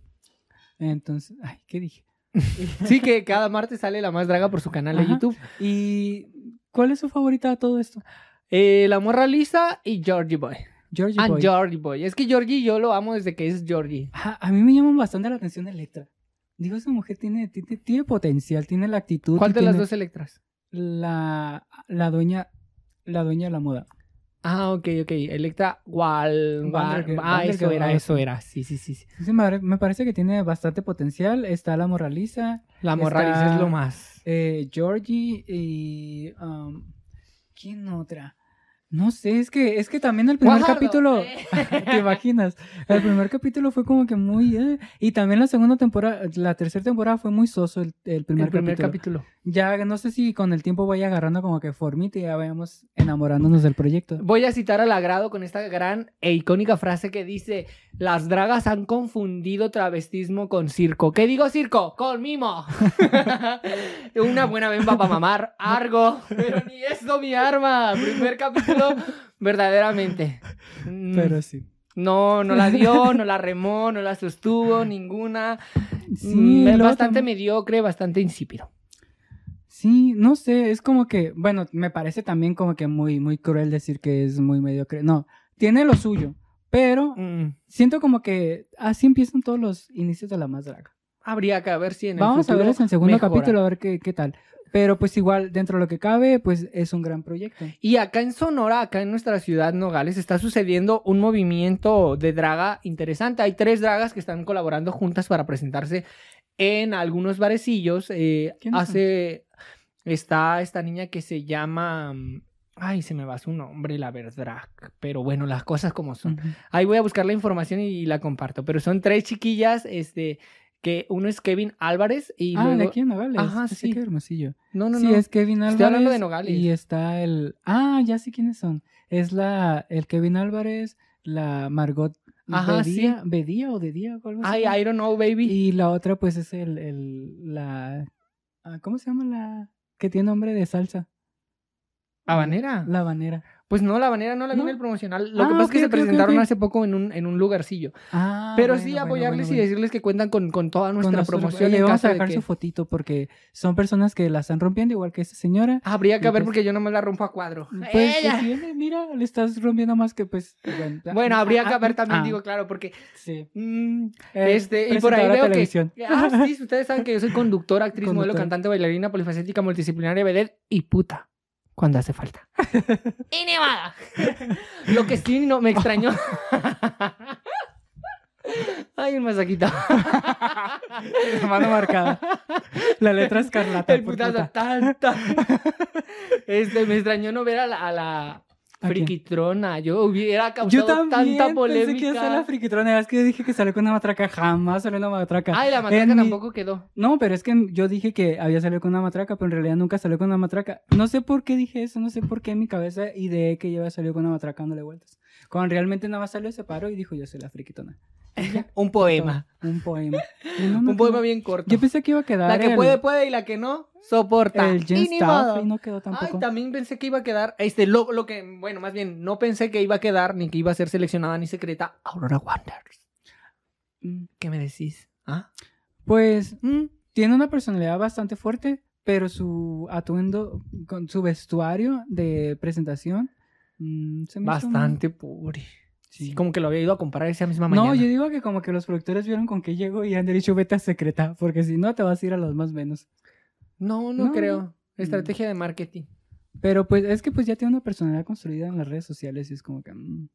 Entonces, ay, ¿qué dije? Sí, que cada martes sale la más draga por su canal de Ajá. YouTube. ¿Y cuál es su favorita de todo esto? Eh, la morra lisa y Georgie Boy. Georgie Ah, Boy. Georgie Boy. Es que Georgie yo lo amo desde que es Georgie. Ajá, a mí me llama bastante la atención Electra. Digo, esa mujer tiene, tiene, tiene potencial, tiene la actitud. ¿Cuál de las tiene dos Electras? La, la dueña, la dueña de la moda. Ah, ok, ok. Electra Wal... Wal- Ah, eso era, eso era. Sí, sí, sí. sí. Sí, me, pare- me parece que tiene bastante potencial. Está la moraliza, La morra Está- lisa es lo más. eh, Georgie y... um, ¿Quién otra? No sé, es que, es que también el primer capítulo, ¿te imaginas? El primer capítulo fue como que muy... eh, Y también la segunda temporada, la tercera temporada fue muy soso el, el primer, el primer capítulo. capítulo. Ya no sé si con el tiempo vaya agarrando como que formita y ya vayamos enamorándonos del proyecto. Voy a citar al agrado con esta gran e icónica frase que dice: Las dragas han confundido travestismo con circo. ¿Qué digo circo? Con mimo. Una buena bemba para mamar. Argo. Pero ni esto mi arma. Primer capítulo, verdaderamente. Mm, Pero sí. No, no la dio, no la remó, no la sostuvo, ninguna. Sí, Mm, luego bastante mediocre, bastante insípido. Sí, no sé, es como que, bueno, me parece también como que muy, muy cruel decir que es muy mediocre. No, tiene lo suyo, pero Mm, siento como que así empiezan todos los inicios de la más draga. Habría que ver si en el Vamos a ver eso en el segundo mejora. capítulo, a ver qué, qué tal. Pero pues igual, dentro de lo que cabe, pues es un gran proyecto. Y acá en Sonora, acá en nuestra ciudad Nogales, está sucediendo un movimiento de draga interesante. Hay tres dragas que están colaborando juntas para presentarse en algunos barecillos. Eh, ¿Quiénes hace. Está esta niña que se llama. mm, Ay, se me va su nombre, la verdad. Pero bueno, las cosas como son. Ahí voy a buscar la información y, la comparto. Pero son tres chiquillas, este. Que uno es Kevin Álvarez y Ah, de aquí en Nogales. Ajá, Ese sí. qué hermosillo. No, no, sí, no. es Kevin Álvarez. Estoy hablando de Nogales. Y está el. Ah, ya sé quiénes son. Es la el Kevin Álvarez, la Margot Ajá, sí. Bedía, Bedía o de Día o algo así. Ay, I don't know, baby. Y la otra, pues, es el, el la ah, ¿cómo se llama la que tiene nombre de salsa? ¿Habanera? La banera. Pues no, la habanera no la vi en ¿No? el promocional. Lo que Ah, pasa es que se presentaron hace poco en un, en un lugarcillo. Ah, Pero bueno, sí apoyarles bueno, y decirles que cuentan con, con toda Con nuestra nosotros, promoción oye, en vamos a de sacar que... su fotito porque son personas que la están rompiendo igual que esta señora. Habría que Y ver pues- porque yo no me la rompo a cuadro. Pues, ¡Ella! pues, viene, mira, le estás rompiendo más que pues. Bueno, habría que ah, ver también, ah, digo, claro, porque... Sí. mm, Eh, este, y por ahí veo que... Ah, sí, ustedes saben que yo soy conductora, actriz, modelo, cantante, bailarina, polifacética, multidisciplinaria, vedette y puta. Cuando hace falta. y nevada. Lo que sí no me extrañó. Ay, un masajito. La mano marcada. La letra escarlata. El putazo. puta. tan, tan. Este, me extrañó no ver a la. Friquitrona. Yo hubiera Yo causado también tanta pensé que la polémica. friquitrona. Es que yo dije que salió con una matraca. Jamás salió una matraca. Ay, la matraca En mi- tampoco quedó. No, pero es que yo dije que había salido con una matraca, pero en realidad nunca salió con una matraca. No sé por qué dije eso, no sé por qué en mi cabeza ideé que yo había salido con una matraca dándole vueltas. Cuando realmente nada más salió, se paró y dijo, yo soy la friquitona. Un poema. Un poema. Y no, no Un poema bien corto. Yo pensé que iba a quedar La que el, puede, puede y la que no, soporta. el Y ni Staff modo. y no quedó Ay, tampoco. también pensé que iba a quedar, este, lo, lo que, bueno, más bien, no pensé que iba a quedar, ni que iba a ser seleccionada ni secreta, Aurora Wonders. Mm, ¿Qué me decís? ¿Ah? Pues ¿Mm? tiene una personalidad bastante fuerte, pero su atuendo, con su vestuario de presentación, mm, se me hizo Bastante pobre. Sí. Como que lo había ido a comprar esa misma mañana. No, yo digo que como que los productores vieron con qué llegó y han dicho vete a secreta, porque si no te vas a ir a los más menos. no, no No. creo. Estrategia de marketing. Pero pues es que pues ya tiene una personalidad construida en las redes sociales y es como que... mm.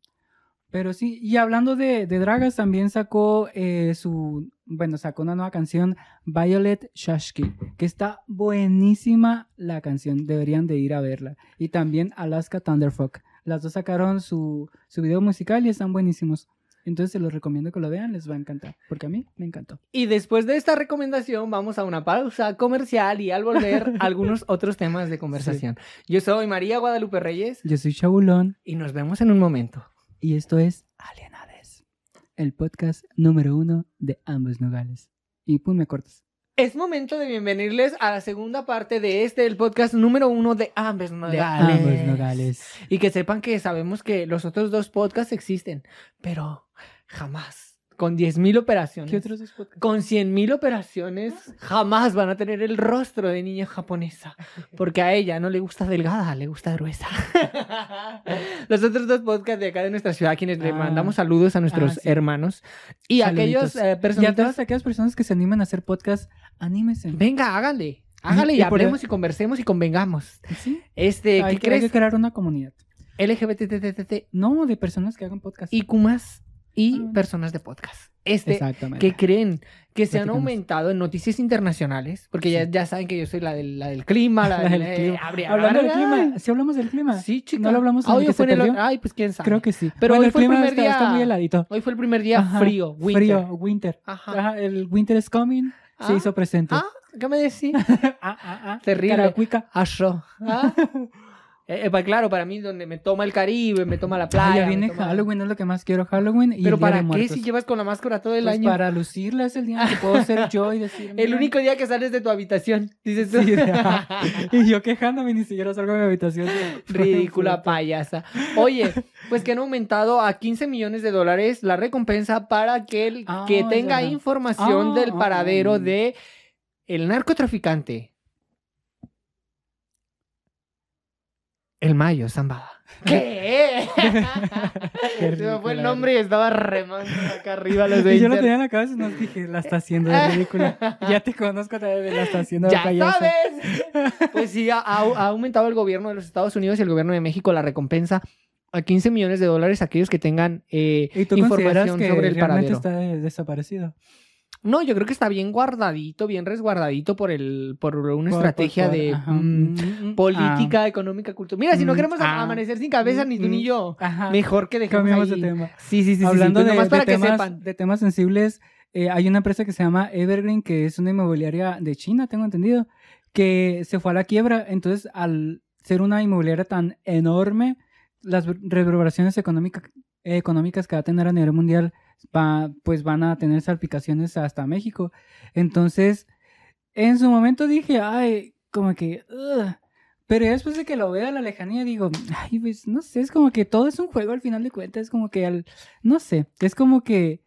Pero sí, y hablando de, de dragas, también sacó eh, su... Bueno, sacó una nueva canción, Violet Shashki, que está buenísima la canción, deberían de ir a verla. Y también Alaska Thunderfuck. Las dos sacaron su, su video musical y están buenísimos. Entonces se los recomiendo que lo vean, les va a encantar, porque a mí me encantó. Y después de esta recomendación, vamos a una pausa comercial y al volver, algunos otros temas de conversación. Yo soy María Guadalupe Reyes Yo soy Chabulón y nos vemos en un momento. y esto es Alienades, el podcast número uno de ambos nogales. Y pum, me cortas. Es momento de bienvenirles a la segunda parte de este, el podcast número uno de Ambos De Nogales. nogales. Y que sepan que sabemos que los otros dos podcasts existen, pero jamás, con 10.000 operaciones, ¿Qué otros dos podcasts? con 100.000 operaciones, jamás van a tener el rostro de niña japonesa, porque a ella no le gusta delgada, le gusta gruesa. los otros dos podcasts de acá de nuestra ciudad, a quienes le Ah. mandamos saludos a nuestros Ah, sí. hermanos y a aquellos Saluditos. eh, Y a todas aquellas personas que se animan a hacer podcast, anímense. Venga, hágale. Hágale y, Y por- hablemos y conversemos y convengamos. ¿Sí? Este, hay, ¿qué que, hay que crees? crear una comunidad. LGBTTTT No, de personas que hagan podcast. y más. Y Ah. personas de podcast. Este, Exactamente. que creen que se han aumentado en noticias internacionales, porque ya, Sí. ya saben que yo soy la del, la del clima, la, La del clima. Hablando del clima, si hablamos del clima. Sí, chica. ¿No lo hablamos el hoy fue el-? Ay, pues quién sabe. Creo que sí. Pero Bueno, hoy el fue el clima primer está, está día- muy heladito. Hoy fue el primer día Ajá, frío, winter. Frío, winter. Ajá. Ajá, el winter is coming. Ah, Se hizo presente. Ah, ¿qué me decís? ah, ah, ah. Terrible. Caracuica. Aso. Ah. Eh, eh, claro, para mí, donde me toma el Caribe, me toma la Ah, playa. ya viene toma- Halloween, es lo que más quiero. Halloween y Pero el Día ¿para de qué si llevas con la máscara todo el Pues año? para lucirla es el día en que puedo ser yo y decir... El único día que sales de tu habitación, dices tú. Sí, y yo quejándome ni siquiera salgo de mi habitación. Ridícula payasa. Oye, pues que han aumentado a 15 millones de dólares la recompensa para aquel Ah, que es tenga información Ah, del ah, paradero ah. de el narcotraficante. El Mayo Zambada. ¿Qué? Qué Se me fue el nombre y estaba remando acá arriba los de Y yo lo tenía en la cabeza y nos dije, la está haciendo de ridícula. Ya te conozco también de la está haciendo de ¡Ya payasa. sabes! Pues sí, ha, aumentado el gobierno de los Estados Unidos y el gobierno de México la recompensa a 15 millones de dólares a aquellos que tengan eh, ¿Y tú información que sobre el realmente paradero. está de- desaparecido? No, yo creo que está bien guardadito, bien resguardadito por el por una Por- estrategia por- de mm, Mm, mm, política, económica, cultural. Mira, si no queremos ah, amanecer sin cabeza, ni tú ni yo. ah, Ajá. Mejor que dejemos de tema. Sí, sí, sí, sí, Hablando sí, pues de, nomás de para que temas, sepan. de temas sensibles, eh, hay una empresa que se llama Evergreen, que es una inmobiliaria de China, tengo entendido, que se fue a la quiebra. Entonces, al ser una inmobiliaria tan enorme, las reverberaciones económicas que va a tener a nivel mundial va- pues van a tener salpicaciones hasta México. Entonces, en su momento dije, ay, como que... Pero después de que lo veo a la lejanía, digo, ay, pues no sé, es como que todo es un juego al final de cuentas, es como que al, no sé, es como que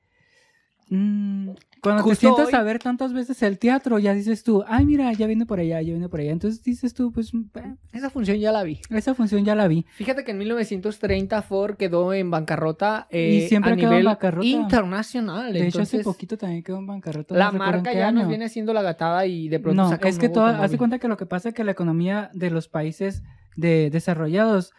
mm, cuando te Justo sientas hoy- a ver tantas veces el teatro, ya dices tú, ay, mira, ya viene por allá, ya viene por allá. Entonces dices tú, pues eh, Esa función ya la vi. esa función ya la vi. Fíjate que en 1930 Ford quedó en bancarrota eh, Y siempre a ha quedado en bancarrota. internacional. De hecho, hace poquito también quedó en bancarrota. la marca ya nos viene haciendo la gatada y de pronto No, saca es que automóvil. hace cuenta que lo que pasa es que la economía de los países de, desarrollados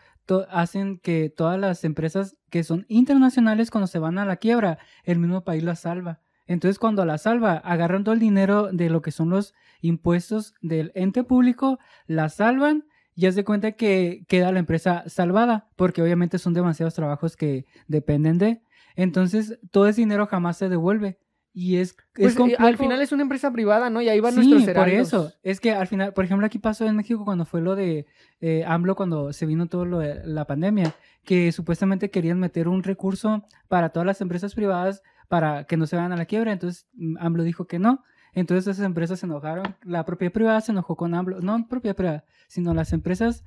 hacen que todas las empresas que son internacionales cuando se van a la quiebra, el mismo país las salva. Entonces cuando la salva, agarran todo el dinero de lo que son los impuestos del ente público, la salvan y haz de cuenta que queda la empresa salvada, porque obviamente son demasiados trabajos que dependen de. Entonces todo ese dinero jamás se devuelve. Y es, Pues, es eh, al complejo. final es una empresa privada, ¿no? Y ahí van Sí, nuestros por heraldos. eso. Es que al final, por ejemplo, aquí pasó en México cuando fue lo de eh, AMLO, cuando se vino todo lo de la pandemia, que supuestamente querían meter un recurso para todas las empresas privadas para que no se vayan a la quiebra. Entonces, mm, AMLO dijo que no. Entonces, esas empresas se enojaron. La propiedad privada se enojó con AMLO. No propiedad privada, sino las empresas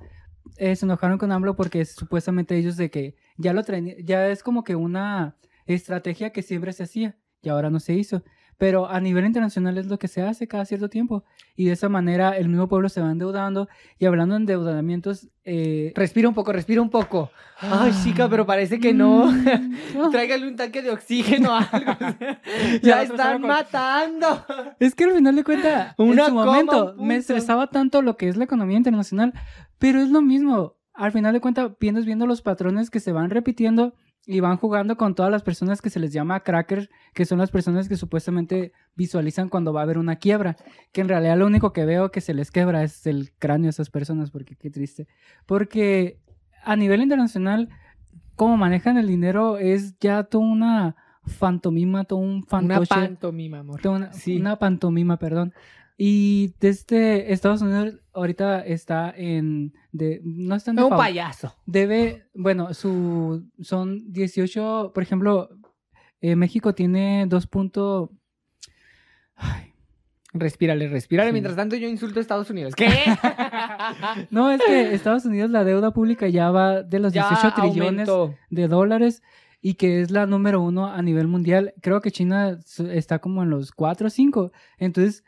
eh, se enojaron con AMLO porque supuestamente ellos de que ya lo traen, ya es como que una estrategia que siempre se hacía y ahora no se hizo. Pero a nivel internacional es lo que se hace cada cierto tiempo. Y de esa manera el mismo pueblo se va endeudando. Y hablando de endeudamientos... Eh, Respira un poco, respira un poco. Ay, chica, pero parece que no. Mm, no. Tráigale un tanque de oxígeno o algo. Ya están matando. Es que al final de cuentas, en su momento un me estresaba tanto lo que es la economía internacional, pero es lo mismo. Al final de cuentas, vienes viendo los patrones que se van repitiendo y van jugando con todas las personas que se les llama crackers, que son las personas que supuestamente visualizan cuando va a haber una quiebra, que en realidad lo único que veo que se les quebra es el cráneo de esas personas, porque qué triste. Porque a nivel internacional, cómo manejan el dinero es ya toda una fantomima, todo un Una fantoche. pantomima, amor. Una, Sí. una pantomima, perdón. Y desde Estados Unidos ahorita está en... De, no está en Es un payaso. Debe, bueno, su, son 18, por ejemplo, eh, México tiene 2 punto... Ay, Respírale, respírale. Sí. Mientras tanto, yo insulto a Estados Unidos. ¿Qué? No, es que Estados Unidos la deuda pública ya va de los Ya 18 trillones aumentó. de dólares y que es la número uno a nivel mundial. Creo que China está como en los 4 o 5. Entonces,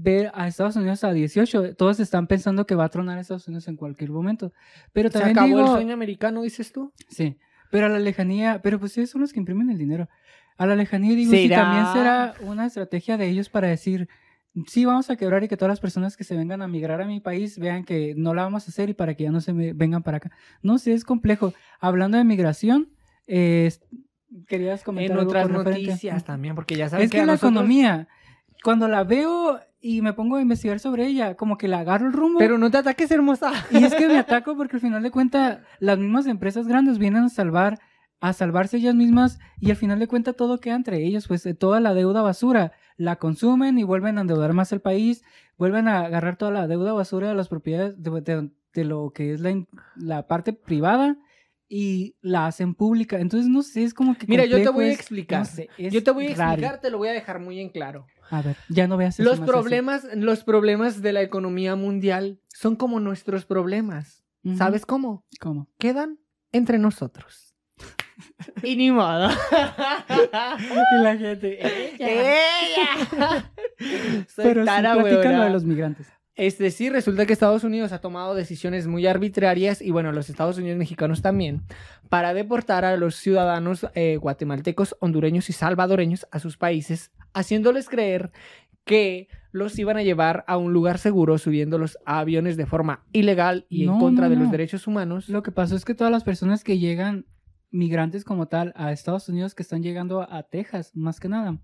ver a Estados Unidos a 18, todos están pensando que va a tronar Estados Unidos en cualquier momento. Pero Se también acabó digo, el sueño americano, dices tú. sí, pero a la lejanía, pero pues ellos son los que imprimen el dinero. A la lejanía digo, si ¿Será? también será una estrategia de ellos para decir, sí, vamos a quebrar y que todas las personas que se vengan a migrar a mi país vean que no la vamos a hacer y para que ya no se vengan para acá. No sé, es complejo. Hablando de migración, eh, querías comentar En algo otras referente? noticias también, porque ya sabes Es que a la nosotros- economía, cuando la veo y me pongo a investigar sobre ella, como que la agarro el rumbo. Pero no te ataques, hermosa. Y es que me ataco porque al final de cuentas las mismas empresas grandes vienen a salvar, a salvarse ellas mismas y al final de cuentas todo queda entre ellos, pues eh, toda la deuda basura la consumen y vuelven a endeudar más el país, vuelven a agarrar toda la deuda basura de las propiedades de, de- de lo que es la, parte privada y la hacen pública. Entonces no sé, es como que Mira, yo te voy a explicar. no sé, es Yo te voy a raro. explicar, te lo voy a dejar muy en claro. A ver, ya no veas eso Los más así. problemas, los problemas de la economía mundial son como nuestros problemas. ¿Sabes cómo? ¿Cómo? Quedan entre nosotros. y ni modo. Y la gente, ¡Ella! Soy Pero sí, lo de los migrantes. Es decir, resulta que Estados Unidos ha tomado decisiones muy arbitrarias y bueno, los Estados Unidos mexicanos también, para deportar a los ciudadanos eh, guatemaltecos, hondureños y salvadoreños a sus países, haciéndoles creer que los iban a llevar a un lugar seguro subiéndolos a aviones de forma ilegal y No, en contra no, de los no. derechos humanos. Lo que pasó es que todas las personas que llegan, migrantes como tal, a Estados Unidos, que están llegando a Texas, más que nada,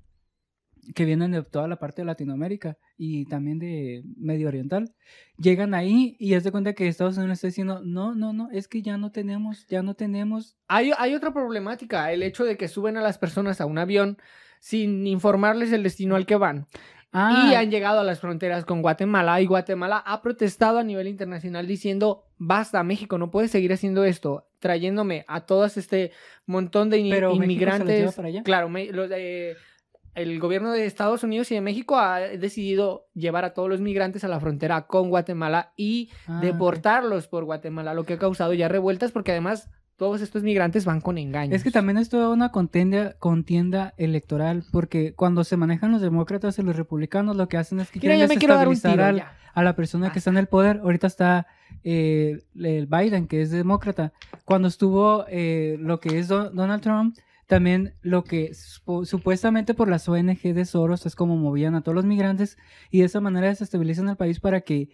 que vienen de toda la parte de Latinoamérica y también de Medio Oriental, llegan ahí y es de cuenta que Estados Unidos está diciendo, no, no, no, es que ya no tenemos, ya no tenemos. Hay, hay otra problemática, el hecho de que suben a las personas a un avión sin informarles el destino al que van. Ah, Y han llegado a las fronteras con Guatemala y Guatemala ha protestado a nivel internacional diciendo, basta, México no puede seguir haciendo esto, trayéndome a todos este montón de ini- Pero inmigrantes. para allá. Claro, me- los de- el gobierno de Estados Unidos y de México ha decidido llevar a todos los migrantes a la frontera con Guatemala y ah, deportarlos por Guatemala, lo que ha causado ya revueltas porque además todos estos migrantes van con engaños. Es que también es toda una contienda, contienda electoral, porque cuando se manejan los demócratas y los republicanos, lo que hacen es que Mira, quieren desestabilizar tiro. al- ya. a la persona que está en el poder. Ahorita está eh, el Biden, que es demócrata. Cuando estuvo eh, lo que es Do- Donald Trump, también lo que supuestamente por las ONG de Soros es como movían a todos los migrantes y de esa manera desestabilizan al país para que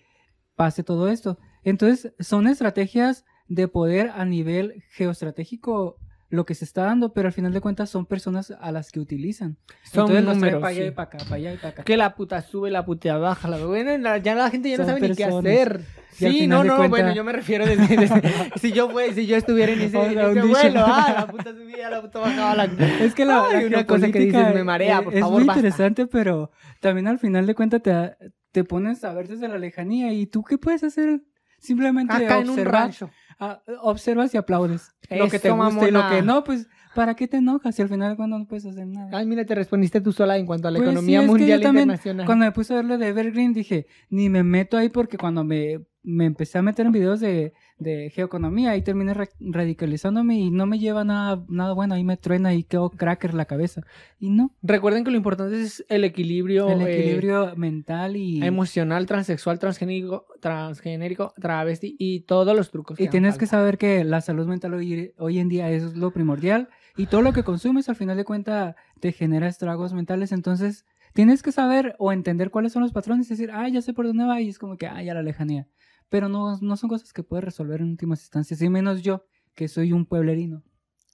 pase todo esto. Entonces, son estrategias de poder a nivel geoestratégico lo que se está dando, pero al final de cuentas son personas a las que utilizan. Son Entonces los números, para allá sí. y para acá, para allá y para acá. Que la puta sube, la puta baja. La... Bueno, la- ya la gente ya no Son sabe ni qué personas. hacer. Sí, no, no, cuenta- bueno, yo me refiero desde, desde- si yo fue, si yo estuviera en ese, en ese vuelo, ah, la puta subida, la puta bajaba, la... Es que la, Ay, la una cosa que dices, me marea, es- por es favor, muy basta. interesante, pero también al final de cuentas te, te pones a ver desde la lejanía y tú qué puedes hacer simplemente Acá en un observar, rancho. Ah, observas y aplaudes lo que te Eso, gusta y lo que no, pues ¿para qué te enojas si al final cuentas no puedes hacer nada? Ay, mira, te respondiste tú sola en cuanto a la Pues sí, economía es que yo mundial también, internacional. Cuando me puse a ver lo de Evergreen dije, ni me meto ahí porque cuando me, me empecé a meter en videos de, de geoeconomía ahí terminé ra- radicalizándome y no me lleva nada, nada bueno, ahí me truena y quedo cracker la cabeza. Y no, Recuerden que lo importante es el equilibrio, el eh, equilibrio mental y, emocional, transexual, transgénico, transgénerico, travesti y todos los trucos. y tienes que saber que la salud mental hoy, hoy en día es lo primordial y todo lo que consumes al final de cuentas te genera estragos mentales, entonces tienes que saber o entender cuáles son los patrones y decir, ah, ya sé por dónde va y es como que, ah, ya la lejanía. Pero no, no son cosas que puedes resolver en últimas instancias, y menos yo, que soy un pueblerino.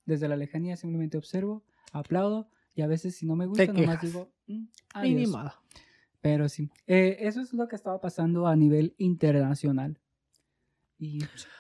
Desde la lejanía simplemente observo, aplaudo y a veces si no me gusta nomás digo, "Mm, Y ni adiós". modo. Pero sí, eh, eso es lo que estaba pasando a nivel internacional. Y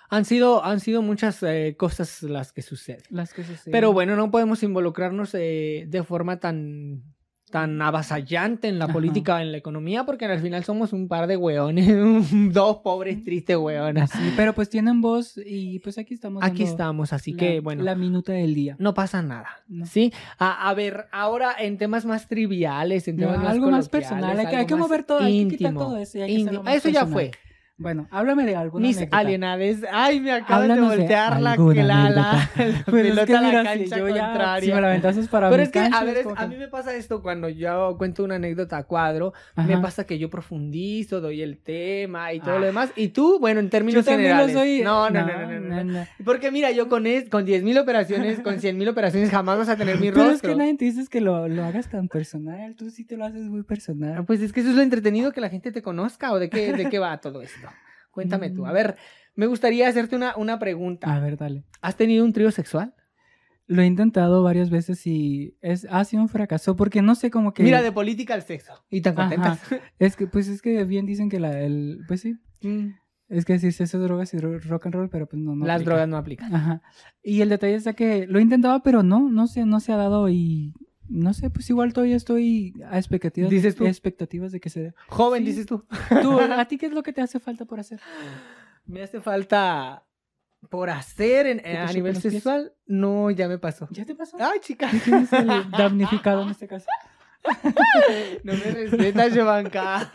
Han sido, han sido muchas eh, cosas las que suceden. las que suceden. Pero bueno, no podemos involucrarnos eh, de forma tan, tan avasallante en la Ajá. política, en la economía, porque al final somos un par de hueones, dos pobres, tristes hueonas. Sí, pero pues tienen voz y pues aquí estamos. Aquí estamos, así la- que bueno. La minuta del día. No pasa nada, No. ¿sí? A, a ver, ahora en temas más triviales, en temas más algo más personal. Hay que, hay que mover todo, hay que quitar todo eso. y hay que hacerlo íntimo. más Eso ya fue. Bueno, háblame de alguna Mis anécdota. alienades. Ay, me acabas Háblanos de de voltear la, la, la, anécdota. la Pues es pelota que a la mira, si cancha yo ya, contraria. si me la aventases para Pero es que, a ver, es- a mí me pasa esto cuando yo cuento una anécdota a cuadro, me pasa que yo profundizo, doy el tema y todo Ah. lo demás, y tú, bueno, en términos Yo también lo generales. soy. No, no, no, no, no, no. Porque mira, yo con, es, con 10.000 operaciones, con 100.000 operaciones jamás vas a tener mi Pero es rostro. que nadie te dices que lo, lo hagas tan personal. Tú sí te lo haces muy Ah, personal. Pues es que eso es lo entretenido, que la gente te conozca, o de qué, de qué va todo esto. Cuéntame tú. A ver, me gustaría hacerte una, una pregunta. A ver, dale. ¿Has tenido un trío sexual? Lo he intentado varias veces y es, ha sido un fracaso porque no sé cómo que... Mira, de política al sexo. Y tan contentas. Es que, pues es que bien dicen que la, el, pues sí, Mm. es que sí, eso drogas y rock and roll, pero pues no, no Las aplica. drogas no aplican. Ajá. Y el detalle está que lo he intentado, pero no, no sé, no se ha dado y no sé, pues igual todavía estoy a expectativas, Dices tú. expectativas de que se dé. Joven, Sí. dices tú. Tú, ¿a ti qué es lo que te hace falta por hacer? Me hace falta por hacer en- ¿Que te a nivel sexual. No, ya me pasó. ¿Ya te pasó? Ay, chica. ¿Y ¿Quién es el damnificado en este caso? No me respetas, Giovanca.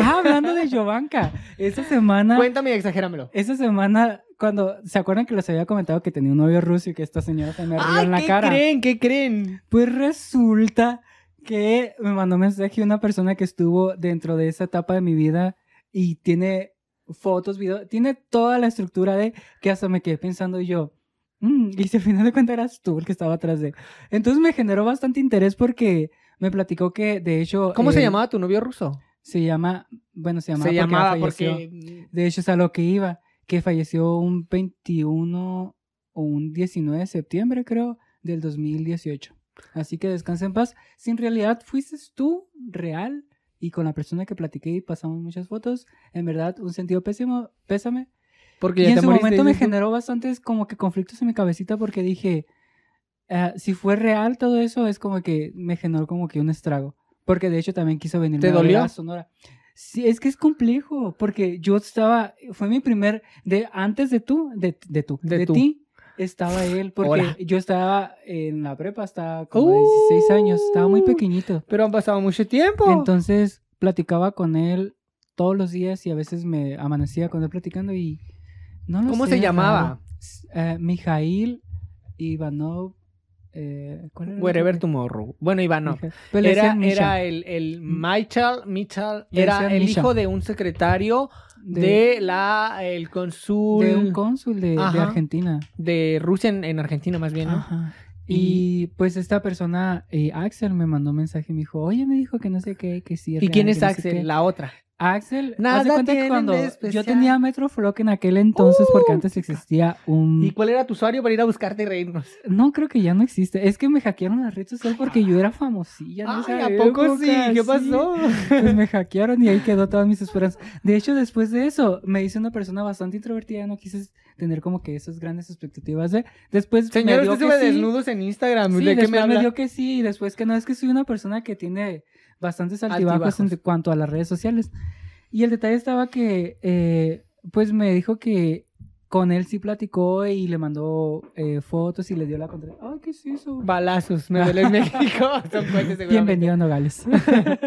Ah, hablando de Jovanka, esa semana, Cuéntame y exagéramelo. esa semana, cuando, ¿se acuerdan que les había comentado que tenía un novio ruso y que esta señora se me rió en la ¿qué cara? creen? ¿Qué creen? Pues resulta que me mandó mensaje una persona que estuvo dentro de esa etapa de mi vida y tiene fotos, videos, tiene toda la estructura de que hasta me quedé pensando yo, "Mm, y si al final de cuentas eras tú el que estaba atrás de... Entonces me generó bastante interés porque me platicó que de hecho... ¿Cómo se él llamaba tu novio ruso? Se llama, bueno, se llamaba, Se porque llamaba falleció. porque... De hecho es a lo que iba, que falleció un 21 o un 19 de septiembre creo del 2018. Así que descansa en paz. Si en realidad fuiste tú real y con la persona que platiqué y pasamos muchas fotos, en verdad un sentido pésimo, pésame. Porque Y ya en te su momento me generó bastantes como que conflictos en mi cabecita porque dije, ah, si fue real todo eso es como que me generó como que un estrago. Porque de hecho también quiso venir ¿Te dolió? a Sonora. Sí, es que es complejo, porque yo estaba, fue mi primer, de antes de tú, de, de tú, De de, tú. ti, estaba él, porque Hola. yo estaba en la prepa, estaba como de Uh. 16 años, estaba muy pequeñito. Pero han pasado mucho tiempo. Entonces platicaba con él todos los días y a veces me amanecía con él platicando y no lo ¿Cómo sé, se llamaba? S- eh, Mijail Ivanov. Eh, ¿Cuál era? Wherever tomorrow. Bueno, le Era, era el, el Michael, Michael, Le era el hijo de un secretario de, de, la, el cónsul de un cónsul de. Argentina. de Rusia en, en Argentina más bien, ¿no? Ajá. Y- Y pues esta persona, eh, Axel, me mandó un mensaje y me dijo, oye, me dijo que no sé qué, que sí. ¿Y quién es que no sé Axel? qué". La otra. Axel, Nada de cuenta que cuando de yo tenía Metroflog en aquel entonces, porque antes existía un... ¿Y cuál era tu usuario para ir a buscarte y reírnos? No, creo que ya no existe. Es que me hackearon la red social porque yo era famosilla. en Ay, ¿a poco sí? ¿Qué sí. pasó? Pues me hackearon y ahí quedó todas mis esperanzas. De hecho, después de eso, me hice una persona bastante introvertida. No quise tener como que esas grandes expectativas de... Después Señor, me dio usted que sí. desnudos en Instagram. Sí, ¿De qué después me me, dio que sí y después que no. Es que soy una persona que tiene bastantes altibajos, Altibajos. en cuanto a las redes sociales. Y el detalle estaba que, eh, pues me dijo que con él sí platicó y le mandó eh, fotos y le dio la contra. Ay, ¿qué es eso? Balazos, me duele en México. Son cohetes. Bienvenido a Nogales.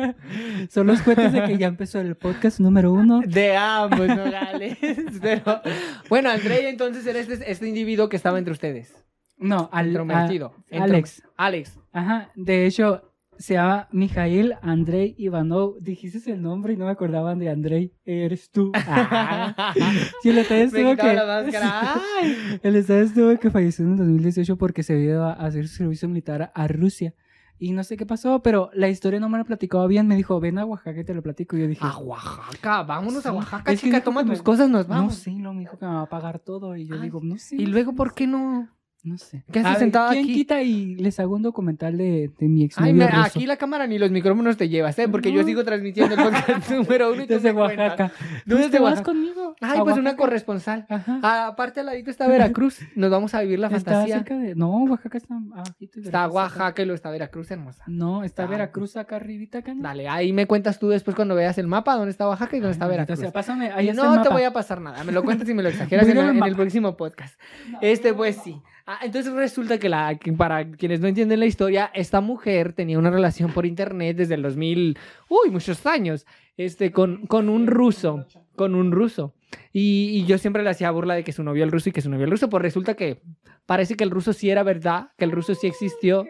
Son los cuentos de que ya empezó el podcast número uno. De ambos, Nogales. Pero, bueno, André, entonces era este, este individuo que estaba entre ustedes. No, al, a- Alex. Alex. Ajá, de hecho, se llama Mijail Andrei Ivanov. Dijiste el nombre y no me acordaban de Andrei. Eres tú. Ah. Sí, el detalle Me estuvo que... El detalle estuvo que falleció en el 2018 porque se ido a hacer servicio militar a Rusia. Y no sé qué pasó, pero la historia no me la platicaba bien. Me dijo, ven a Oaxaca y te lo platico. Y yo dije, A Oaxaca, vámonos a Sí. Oaxaca, Es chica, toma tus me- cosas, nos no vamos. no, me dijo que me va a pagar todo. Y yo Ay, digo, no sé. Y luego, ¿por qué no? No sé. ¿Qué haces sentada ¿quién aquí? quita y les hago un documental de, de mi ex Ay, me- aquí la cámara ni los micrófonos te llevas, ¿eh? Porque yo sigo transmitiendo el podcast número uno y tú Desde. Oaxaca. ¿Dónde Pues te vas conmigo. Ay, pues una corresponsal. Ajá. Aparte al ladito está Veracruz. Nos vamos a vivir la está fantasía. cerca de... No, Oaxaca está abajito. y Está. Oaxaca y luego está Veracruz, hermosa. No, está Ah, Veracruz acá arribita, acá. ¿no? Dale, ahí me cuentas tú después cuando veas el mapa, dónde está Oaxaca y dónde está Ay, Veracruz. sea, pásame, ahí Y está no el te voy a pasar nada, me lo cuentas y me lo exageras en, el- en el mapa. próximo podcast. Este, pues sí. Ah, entonces resulta que, la, que para quienes no entienden la historia, esta mujer tenía una relación por internet desde el 2000, uy, muchos años, este, con, con un ruso, con un ruso. Y, y yo siempre le hacía burla de que su novio el ruso y que su novio el ruso, pues resulta que parece que el ruso sí era verdad, que el ruso sí existió,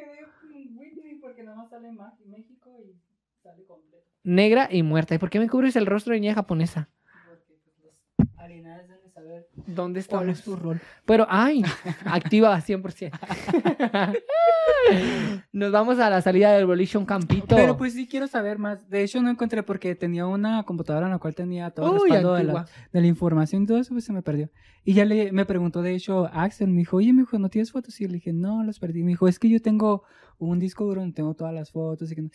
negra y muerta. ¿Y por qué me cubres el rostro de niña japonesa? ¿Dónde ¿Cuál estamos? es tu rol? Pero, ay, activa 100%. Nos vamos a la salida del Volition Campito. Pero pues sí quiero saber más. De hecho, no encontré porque tenía una computadora en la cual tenía todo el Uy, respaldo de la, antigua. de la información y todo eso, pues se me perdió. Y ya le, me preguntó, de hecho, Axel, me dijo, oye, me dijo, ¿no tienes fotos? Y le dije, no, las perdí. Me dijo, es que yo tengo un disco duro donde tengo todas las fotos. Y que no-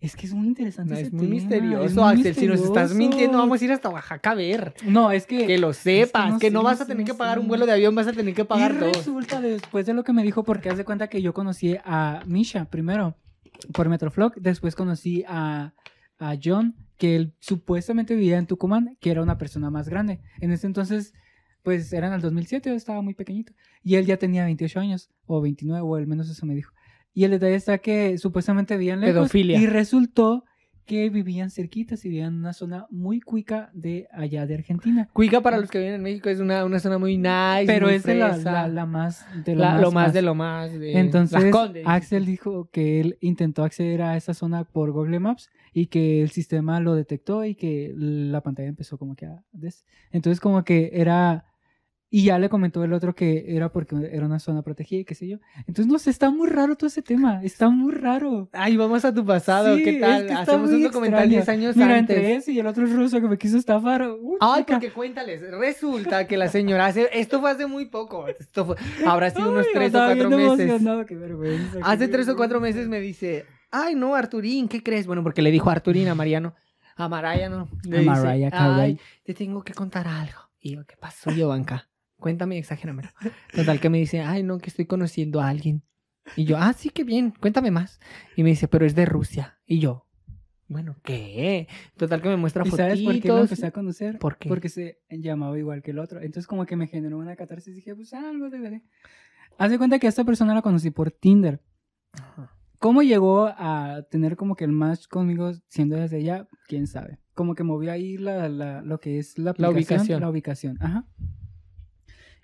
Es que es muy interesante. No, ese es muy tema, misterioso, es muy Axel. Si nos estás misterioso. mintiendo, vamos a ir hasta Oaxaca a ver. No, es que... Que lo sepas, que no sé, vas no a tener que pagar un vuelo de avión, vas a tener que pagar y dos. resulta después de lo que me dijo, porque hace cuenta que yo conocí a Misha primero por Metroflog, después conocí a, a John, que él supuestamente vivía en Tucumán, que era una persona más grande. En ese entonces, pues era en el 2007, yo estaba muy pequeñito, y él ya tenía 28 años, o 29, o al menos eso me dijo. Y el detalle está que supuestamente vivían lejos, Pedofilia. y resultó que vivían cerquitas y vivían en una zona muy cuica de allá de Argentina. Cuica, para los que viven en México, es una, una zona muy nice. Pero muy es de la, la- la más de lo La- más, lo más más. de lo más. de Entonces, Las Condes, dices Axel dijo que él intentó acceder a esa zona por Google Maps y que el sistema lo detectó y que la pantalla empezó como que a... des- Entonces, como que era... Y ya le comentó el otro que era porque era una zona protegida y qué sé yo. Entonces, no sé, está muy raro todo ese tema. Está muy raro. Ay, vamos a tu pasado, Sí, ¿qué es tal? que está Hacemos un documental extraño. 10 años Mira, antes. entre ese y el otro ruso que me quiso estafar. uy, Ay, chica. porque cuéntales, resulta que la señora hace, esto fue hace muy poco, esto fue, habrá sido unos Ay, tres o estaba cuatro bien meses. emocionado, qué vergüenza, qué Hace tres o cuatro vergüenza. meses me dice, ay no, Arturín, ¿qué crees? Bueno, porque le dijo Arturín a Mariano, a Mariano, le A dice, ay, te tengo que contar algo. Y yo, ¿qué pasó, Giovanca? Cuéntame, exagéramelo. Total que me dice, ay no, que estoy conociendo a alguien. Y yo, ah, sí, qué bien, cuéntame más. Y me dice, pero es de Rusia. Y yo, bueno, ¿qué? Total que me muestra ¿Y fotitos. sabes por qué lo empecé a conocer? ¿Por qué? Porque se llamaba igual que el otro. Entonces como que me generó una catarsis y dije, pues algo deberé. Haz de cuenta que a esta persona la conocí por Tinder. Ajá. ¿Cómo llegó a tener como que el match conmigo siendo desde ella? ¿Quién sabe? Como que movió ahí la, la- lo que es la, La aplicación, ubicación. La ubicación, ajá.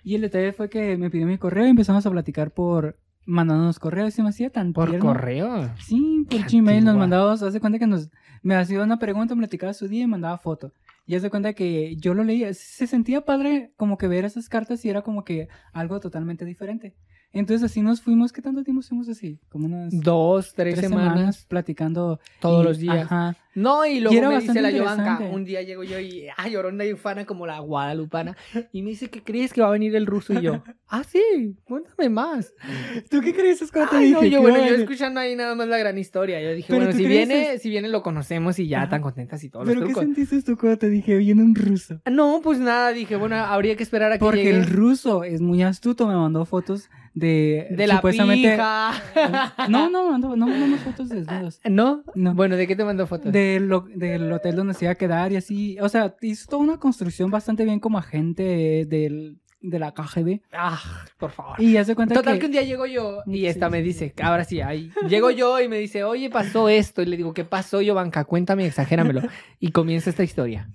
Y el detalle fue que me pidió mi correo y empezamos a platicar por mandándonos correos. Y se me hacía tan ¿Por tierno. correo? Sí, por Qué Gmail nos antigua. mandaba, hace cuenta que nos, me hacía una pregunta, me platicaba su día y mandaba foto. Y hace cuenta que yo lo leía, se sentía padre como que ver esas cartas y era como que algo totalmente diferente. Entonces así nos fuimos, ¿qué tanto tiempo fuimos así? Como unas Dos, tres, tres semanas, semanas, platicando. todos y- los días. Ajá. No, y luego era me dice la interesante. un día llego yo y, ay, llorona y ufana como la guadalupana, y me dice, ¿qué crees que va a venir el ruso? Y yo, ah, sí, cuéntame más. ¿Tú qué crees cuando te Ay, no, dije? yo, ¿Qué bueno, yo escuchando ahí nada más la gran historia. Yo dije, bueno, ¿tú si viene, es- si viene lo conocemos y ya Ajá. tan contentas y todos los ¿Pero qué trucos. sentiste tú cuando te dije, viene un ruso? No, pues nada, dije, bueno, habría que esperar a que Porque llegue el ruso es muy astuto, me mandó fotos de... de la supuestamente... pija. No, no, mandó, no mandamos fotos desnudos. ¿No? No. Bueno, ¿de qué te mandó fotos? del, lo- del hotel donde se iba a quedar y así. O sea, hizo toda una construcción bastante bien como agente del, de la KGB. Ah, por favor. Y hace cuenta Total que... que... un día llego yo y Sí, esta sí, me sí. dice, ahora sí, ahí llego yo y me dice, oye, pasó esto. Y le digo, ¿qué pasó, Giovanca? Cuéntame, exagéramelo. Y comienza esta historia.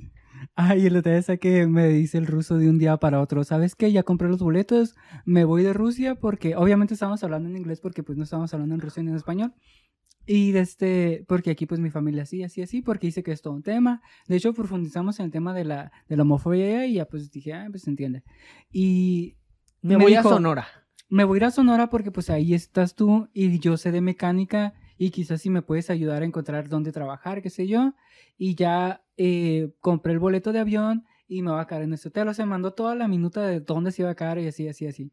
Ay, el detalle es que me dice el ruso de un día para otro, ¿sabes qué? Ya compré los boletos, me voy de Rusia porque obviamente estábamos hablando en inglés porque pues no estábamos hablando en ruso ni en español. Y de este, porque aquí pues mi familia así, así, así, porque dice que es todo un tema. De hecho, profundizamos en el tema de la, de la homofobia y ya pues dije, ah, pues se entiende. Y Me, Me voy dijo- a Sonora. me voy a ir a Sonora porque pues ahí estás tú y yo sé de mecánica y quizás si me puedes ayudar a encontrar dónde trabajar, qué sé yo. Y ya eh, compré el boleto de avión y me va a quedar en este hotel. O sea, mandó toda la minuta de dónde se iba a quedar y así, así, así.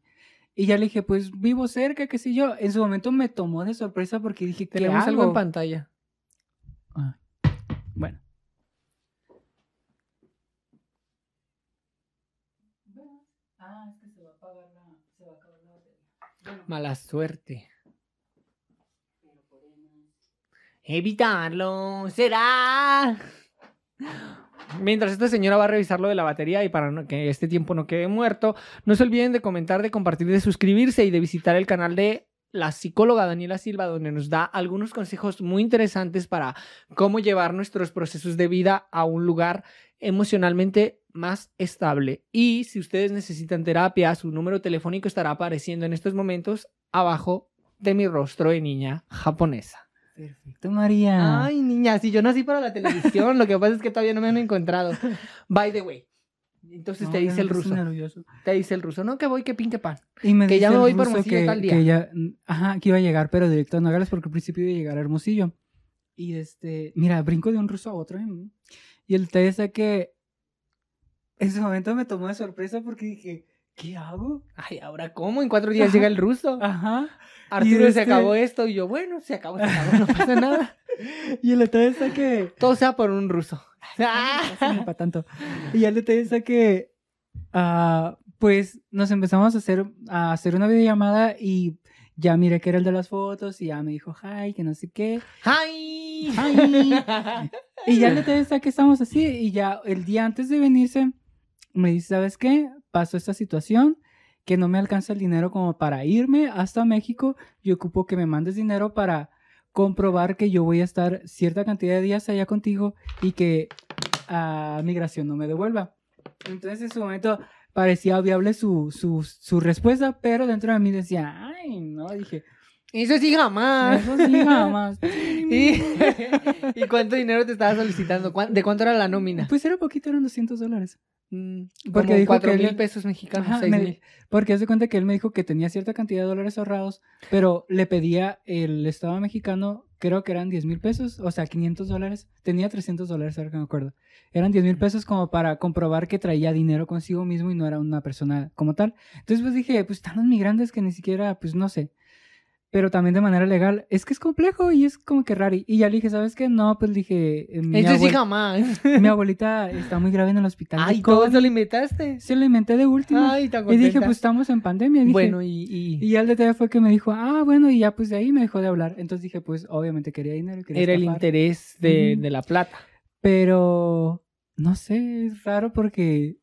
Y ya le dije, pues vivo cerca, qué sé yo. En su momento me tomó de sorpresa porque dije, ¿qué Tenemos algo en pantalla. Ah, Bueno. Ah, es que se va a apagar la, se va a acabar la batería. Mala suerte. Evitarlo, será. Mientras esta señora va a revisar lo de la batería y para que este tiempo no quede muerto, no se olviden de comentar, de compartir, de suscribirse y de visitar el canal de la psicóloga Daniela Silva, donde nos da algunos consejos muy interesantes para cómo llevar nuestros procesos de vida a un lugar emocionalmente más estable. Y si ustedes necesitan terapia, su número telefónico estará apareciendo en estos momentos abajo de mi rostro de niña japonesa. Perfecto, María. Ay, niña, si yo nací para la televisión, lo que pasa es que todavía no me han encontrado. By the way, Entonces No, te dice el ruso. nervioso. Te dice el ruso, no, que voy, que pin, que pan. Y me Que dice ya me voy por Hermosillo que, tal día. que ya, ajá, que iba a llegar, pero directo a Nogales porque al principio iba a llegar a Hermosillo. Y este, mira, brinco de un ruso a otro. ¿eh? Y el detalle está que en ese momento me tomó de sorpresa porque dije, ¿qué hago? Ay, ¿ahora cómo? En cuatro días Ajá. llega el ruso. Ajá. Arturo, este- se acabó esto. Y yo, bueno, se acabó, se acabó, no pasa nada. Y el detalle está que Todo sea por un ruso. para tanto. Y el detalle está que, ah, pues, nos empezamos a hacer, a hacer una videollamada y ya miré que era el de las fotos y ya me dijo, hi, que no sé qué. ¡Ay! Hi. Y ya el detalle está que estamos así y ya el día antes de venirse me dice, ¿sabes qué? Pasó esta situación que no me alcanza el dinero como para irme hasta México y ocupo que me mandes dinero para comprobar que yo voy a estar cierta cantidad de días allá contigo y que a migración no me devuelva. Entonces en su momento parecía viable su, su, su respuesta, pero dentro de mí decía, ay, no, dije, Eso sí jamás. eso sí, jamás. ¿Y, ¿Y cuánto dinero te estaba solicitando? ¿Cuán- ¿De cuánto era la nómina? Pues era poquito, eran 200 dólares. Mm, porque como dijo cuatro que mil él- pesos mexicanos, Ajá, seis me- mil. Porque hace cuenta que él me dijo que tenía cierta cantidad de dólares ahorrados, pero le pedía el Estado mexicano, creo que eran 10 mil pesos, o sea, 500 dólares. Tenía 300 dólares, ahora que me acuerdo. Eran 10 mil pesos como para comprobar que traía dinero consigo mismo y no era una persona como tal. Entonces, pues dije, pues están los migrantes que ni siquiera, pues no sé. Pero también de manera legal. Es que es complejo y es como que raro. Y ya le dije, ¿sabes qué? No, pues dije, eh, mi, Eso sí jamás. mi abuelita está muy grave en el hospital. Ay, COVID". eso lo inventaste. Se lo inventé de último. Ay, tan y dije, pues estamos en pandemia. Dije, Bueno, y... y- y ya el detalle fue que me dijo, ah, bueno, y ya pues de ahí me dejó de hablar. Entonces dije, pues obviamente quería dinero. Quería era el interés de, de la plata. Pero, no sé, es raro porque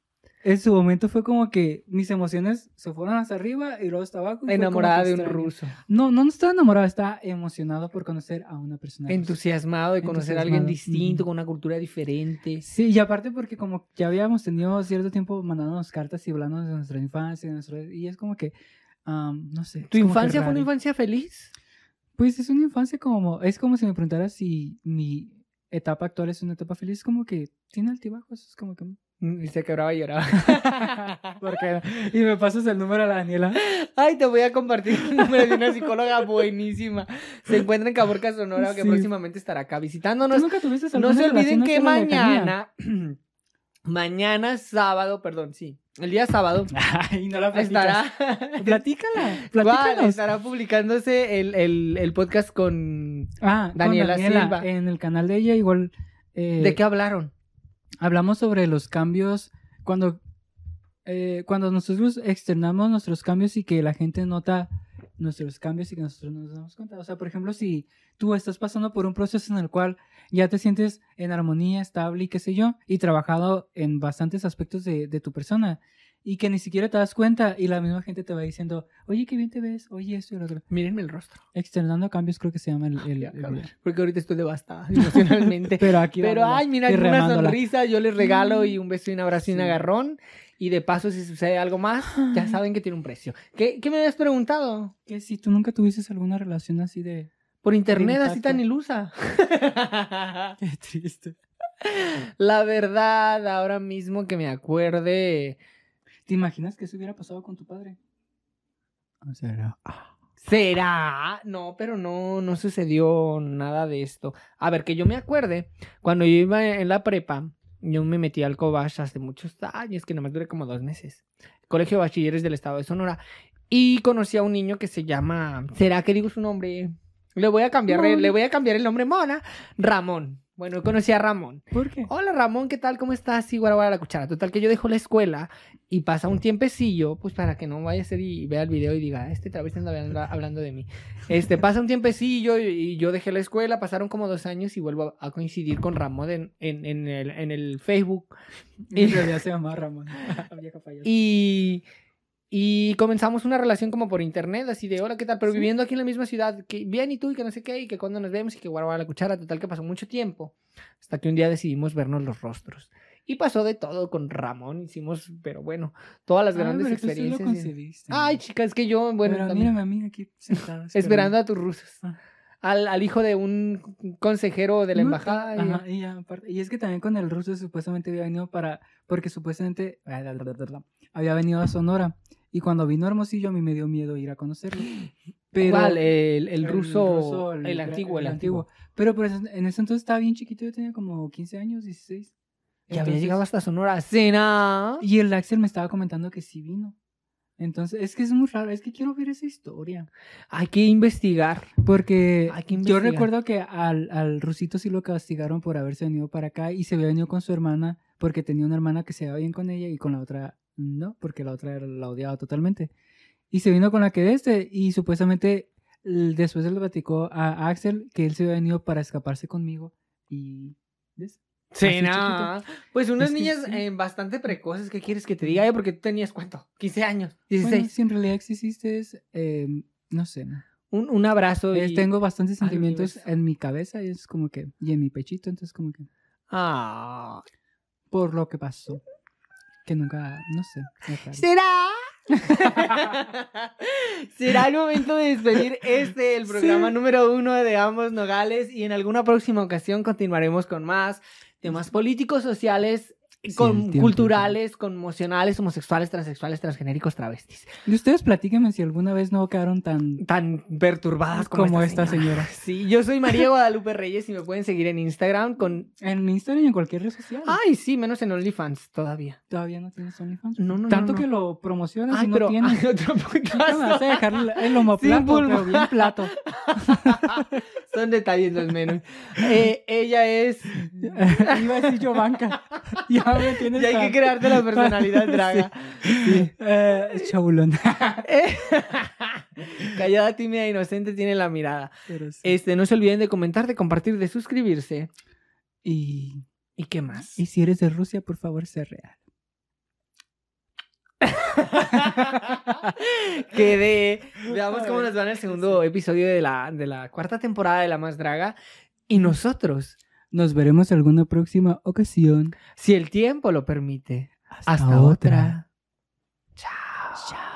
en su momento fue como que mis emociones se fueron hasta arriba y luego abajo. como Enamorada de un ruso. No, no, no estaba enamorado, estaba emocionado por conocer a una persona. Entusiasmado de conocer a alguien distinto, con una cultura diferente. Sí, y aparte porque como ya habíamos tenido cierto tiempo mandándonos cartas y hablando de nuestra infancia, de nuestro- y es como que, am, no sé. ¿Tu es infancia fue una infancia feliz? Pues es una infancia como, es como si me preguntaras si mi etapa actual es una etapa feliz, como que tiene altibajos, es como que... Mm, Y se quebraba y lloraba. Porque, y me pasas el número a la Daniela. Ay, te voy a compartir el número de una psicóloga buenísima. Se encuentra en Caborca, Sonora, que Sí. próximamente estará acá ¿Tú visitándonos. nunca tuviste No se olviden que mañana, mañana sábado, perdón, sí, el día sábado Ay, no la estará, Platícala, platícanos. estará publicándose el, el, el podcast con... Ah, con Daniela Daniela, Silva. En el canal de ella igual... eh, ¿De qué hablaron? Hablamos sobre los cambios cuando eh, cuando nosotros externamos nuestros cambios y que la gente nota nuestros cambios y que nosotros no nos damos cuenta. O sea, por ejemplo, si tú estás pasando por un proceso en el cual ya te sientes en armonía, estable y qué sé yo, y trabajado en bastantes aspectos de, de tu persona, y que ni siquiera te das cuenta y la misma gente te va diciendo, oye, qué bien te ves, oye, esto y lo otro. Mírenme el rostro. Externando cambios creo que se llama el... el- Ya, el porque ahorita estoy devastada emocionalmente. Pero aquí Pero, vámonos, ay, mira, una sonrisa, yo les regalo y un beso y un abrazo y un Sí. agarrón. Y de paso, si sucede algo más, ya saben que tiene un precio. ¿Qué, qué me habías preguntado? Que si tú nunca tuviste alguna relación así de... Por internet, así tan ilusa. Qué triste. La verdad, ahora mismo que me acuerde, ¿Te imaginas que eso hubiera pasado con tu padre? O sea, era- ¿será? No, pero no, no sucedió nada de esto. A ver, que yo me acuerde, cuando yo iba en la prepa, yo me metí al Cobach hace muchos años, que nomás duré como dos meses. Colegio de Bachilleres del Estado de Sonora. Y conocí a un niño que se llama, ¿será que digo su nombre? Le voy a cambiar, le voy a cambiar el nombre Mona. Ramón. Bueno, conocí a Ramón. ¿Por qué? Hola Ramón, ¿qué tal? ¿Cómo estás? Sí, guara, guara, la cuchara. Total que yo dejo la escuela y pasa un tiempecillo, pues para que no vaya a ser y vea el video y diga, este otra vez anda hablando, de mí. Este, pasa un tiempecillo y, y yo dejé la escuela, pasaron como dos años y vuelvo a, coincidir con Ramón en, en, en el, en el Facebook. En realidad se llama Ramón. Y, y comenzamos una relación como por internet, así de, hola, ¿qué tal? Pero Sí. viviendo aquí en la misma ciudad, que bien y tú, y que no sé qué, y que cuando nos vemos, y que guarda guarda la cuchara, total que pasó mucho tiempo, hasta que un día decidimos vernos los rostros. Y pasó de todo con Ramón, hicimos, pero bueno, todas las Ah, grandes pero tú sí lo experiencias. Ay, chicas, es que yo, bueno, Pero también- mírame a mí aquí sentada. esperando a tus rusos. Ah. al, al hijo de un consejero de la embajada. Ajá, y, aparte- y es que también con el ruso supuestamente había venido para, porque supuestamente había venido a Sonora. Y cuando vino a Hermosillo a mí me dio miedo ir a conocerlo. Pero, ¿Cuál? El, el ruso, el, gra- antiguo, el, antiguo. Pero por eso- en ese entonces estaba bien chiquito, yo tenía como 15 años, 16. Ya había llegado hasta Sonora. Cena. Y el Axel me estaba comentando que sí vino. Entonces, es que es muy raro, es que quiero ver esa historia. Hay que investigar. Porque que yo investigar. recuerdo que al, al rusito sí lo castigaron por haberse venido para acá y se había venido con su hermana porque tenía una hermana que se llevaba bien con ella y con la otra no, porque la otra era- la odiaba totalmente. Y se vino con la que de este y supuestamente después él le platicó a, Axel que él se había venido para escaparse conmigo y... ¿ves? Así Cena. Pues unas Es niñas sí. eh, bastante precoces. ¿Qué quieres que te diga? Eh, Porque tú tenías cuánto? 15 años. Bueno, 16. si en realidad exististe, eh, no sé. Un, un abrazo. Y... tengo bastantes sentimientos en mi cabeza y es como que... Y en mi pechito, entonces como que... Ah. por lo que pasó. Que nunca, no sé. ¿Será? Será el momento de despedir este, el programa Sí. número uno de Ambos Nogales y en alguna próxima ocasión continuaremos con más temas políticos, sociales, Sí, con, el tiempo, culturales, conmocionales, homosexuales, transexuales, transgenéricos, travestis. Y ustedes platíquenme si alguna vez no quedaron tan... Tan perturbadas como, Como esta, esta señora. Sí, yo soy María Guadalupe Reyes y me pueden seguir en Instagram con... En Instagram y en cualquier red social. Ay, sí, menos en OnlyFans todavía. Todavía no tienes OnlyFans. No, no, Tanto no, no. que lo promocionas Ay, y no pero tienes. hay otro me vas a podcast. dejar el homoplato, pero bien plato. Son detalles los menús. Eh, ella es... Iba a decir yo banca. ya me tienes Y hay que crearte la personalidad draga. Sí. Eh, chabulón. Eh, Callada, tímida, inocente tiene la mirada. Sí. Este, no se olviden de comentar, de compartir, de suscribirse. Y, ¿Y qué más? y si eres de Rusia, por favor, sé real. Quedé. Veamos cómo nos va en el segundo episodio de la, de la cuarta temporada de La Más Draga. Y nosotros, Nos veremos alguna próxima ocasión. si el tiempo lo permite. Hasta, Hasta otra. Chao. Chao.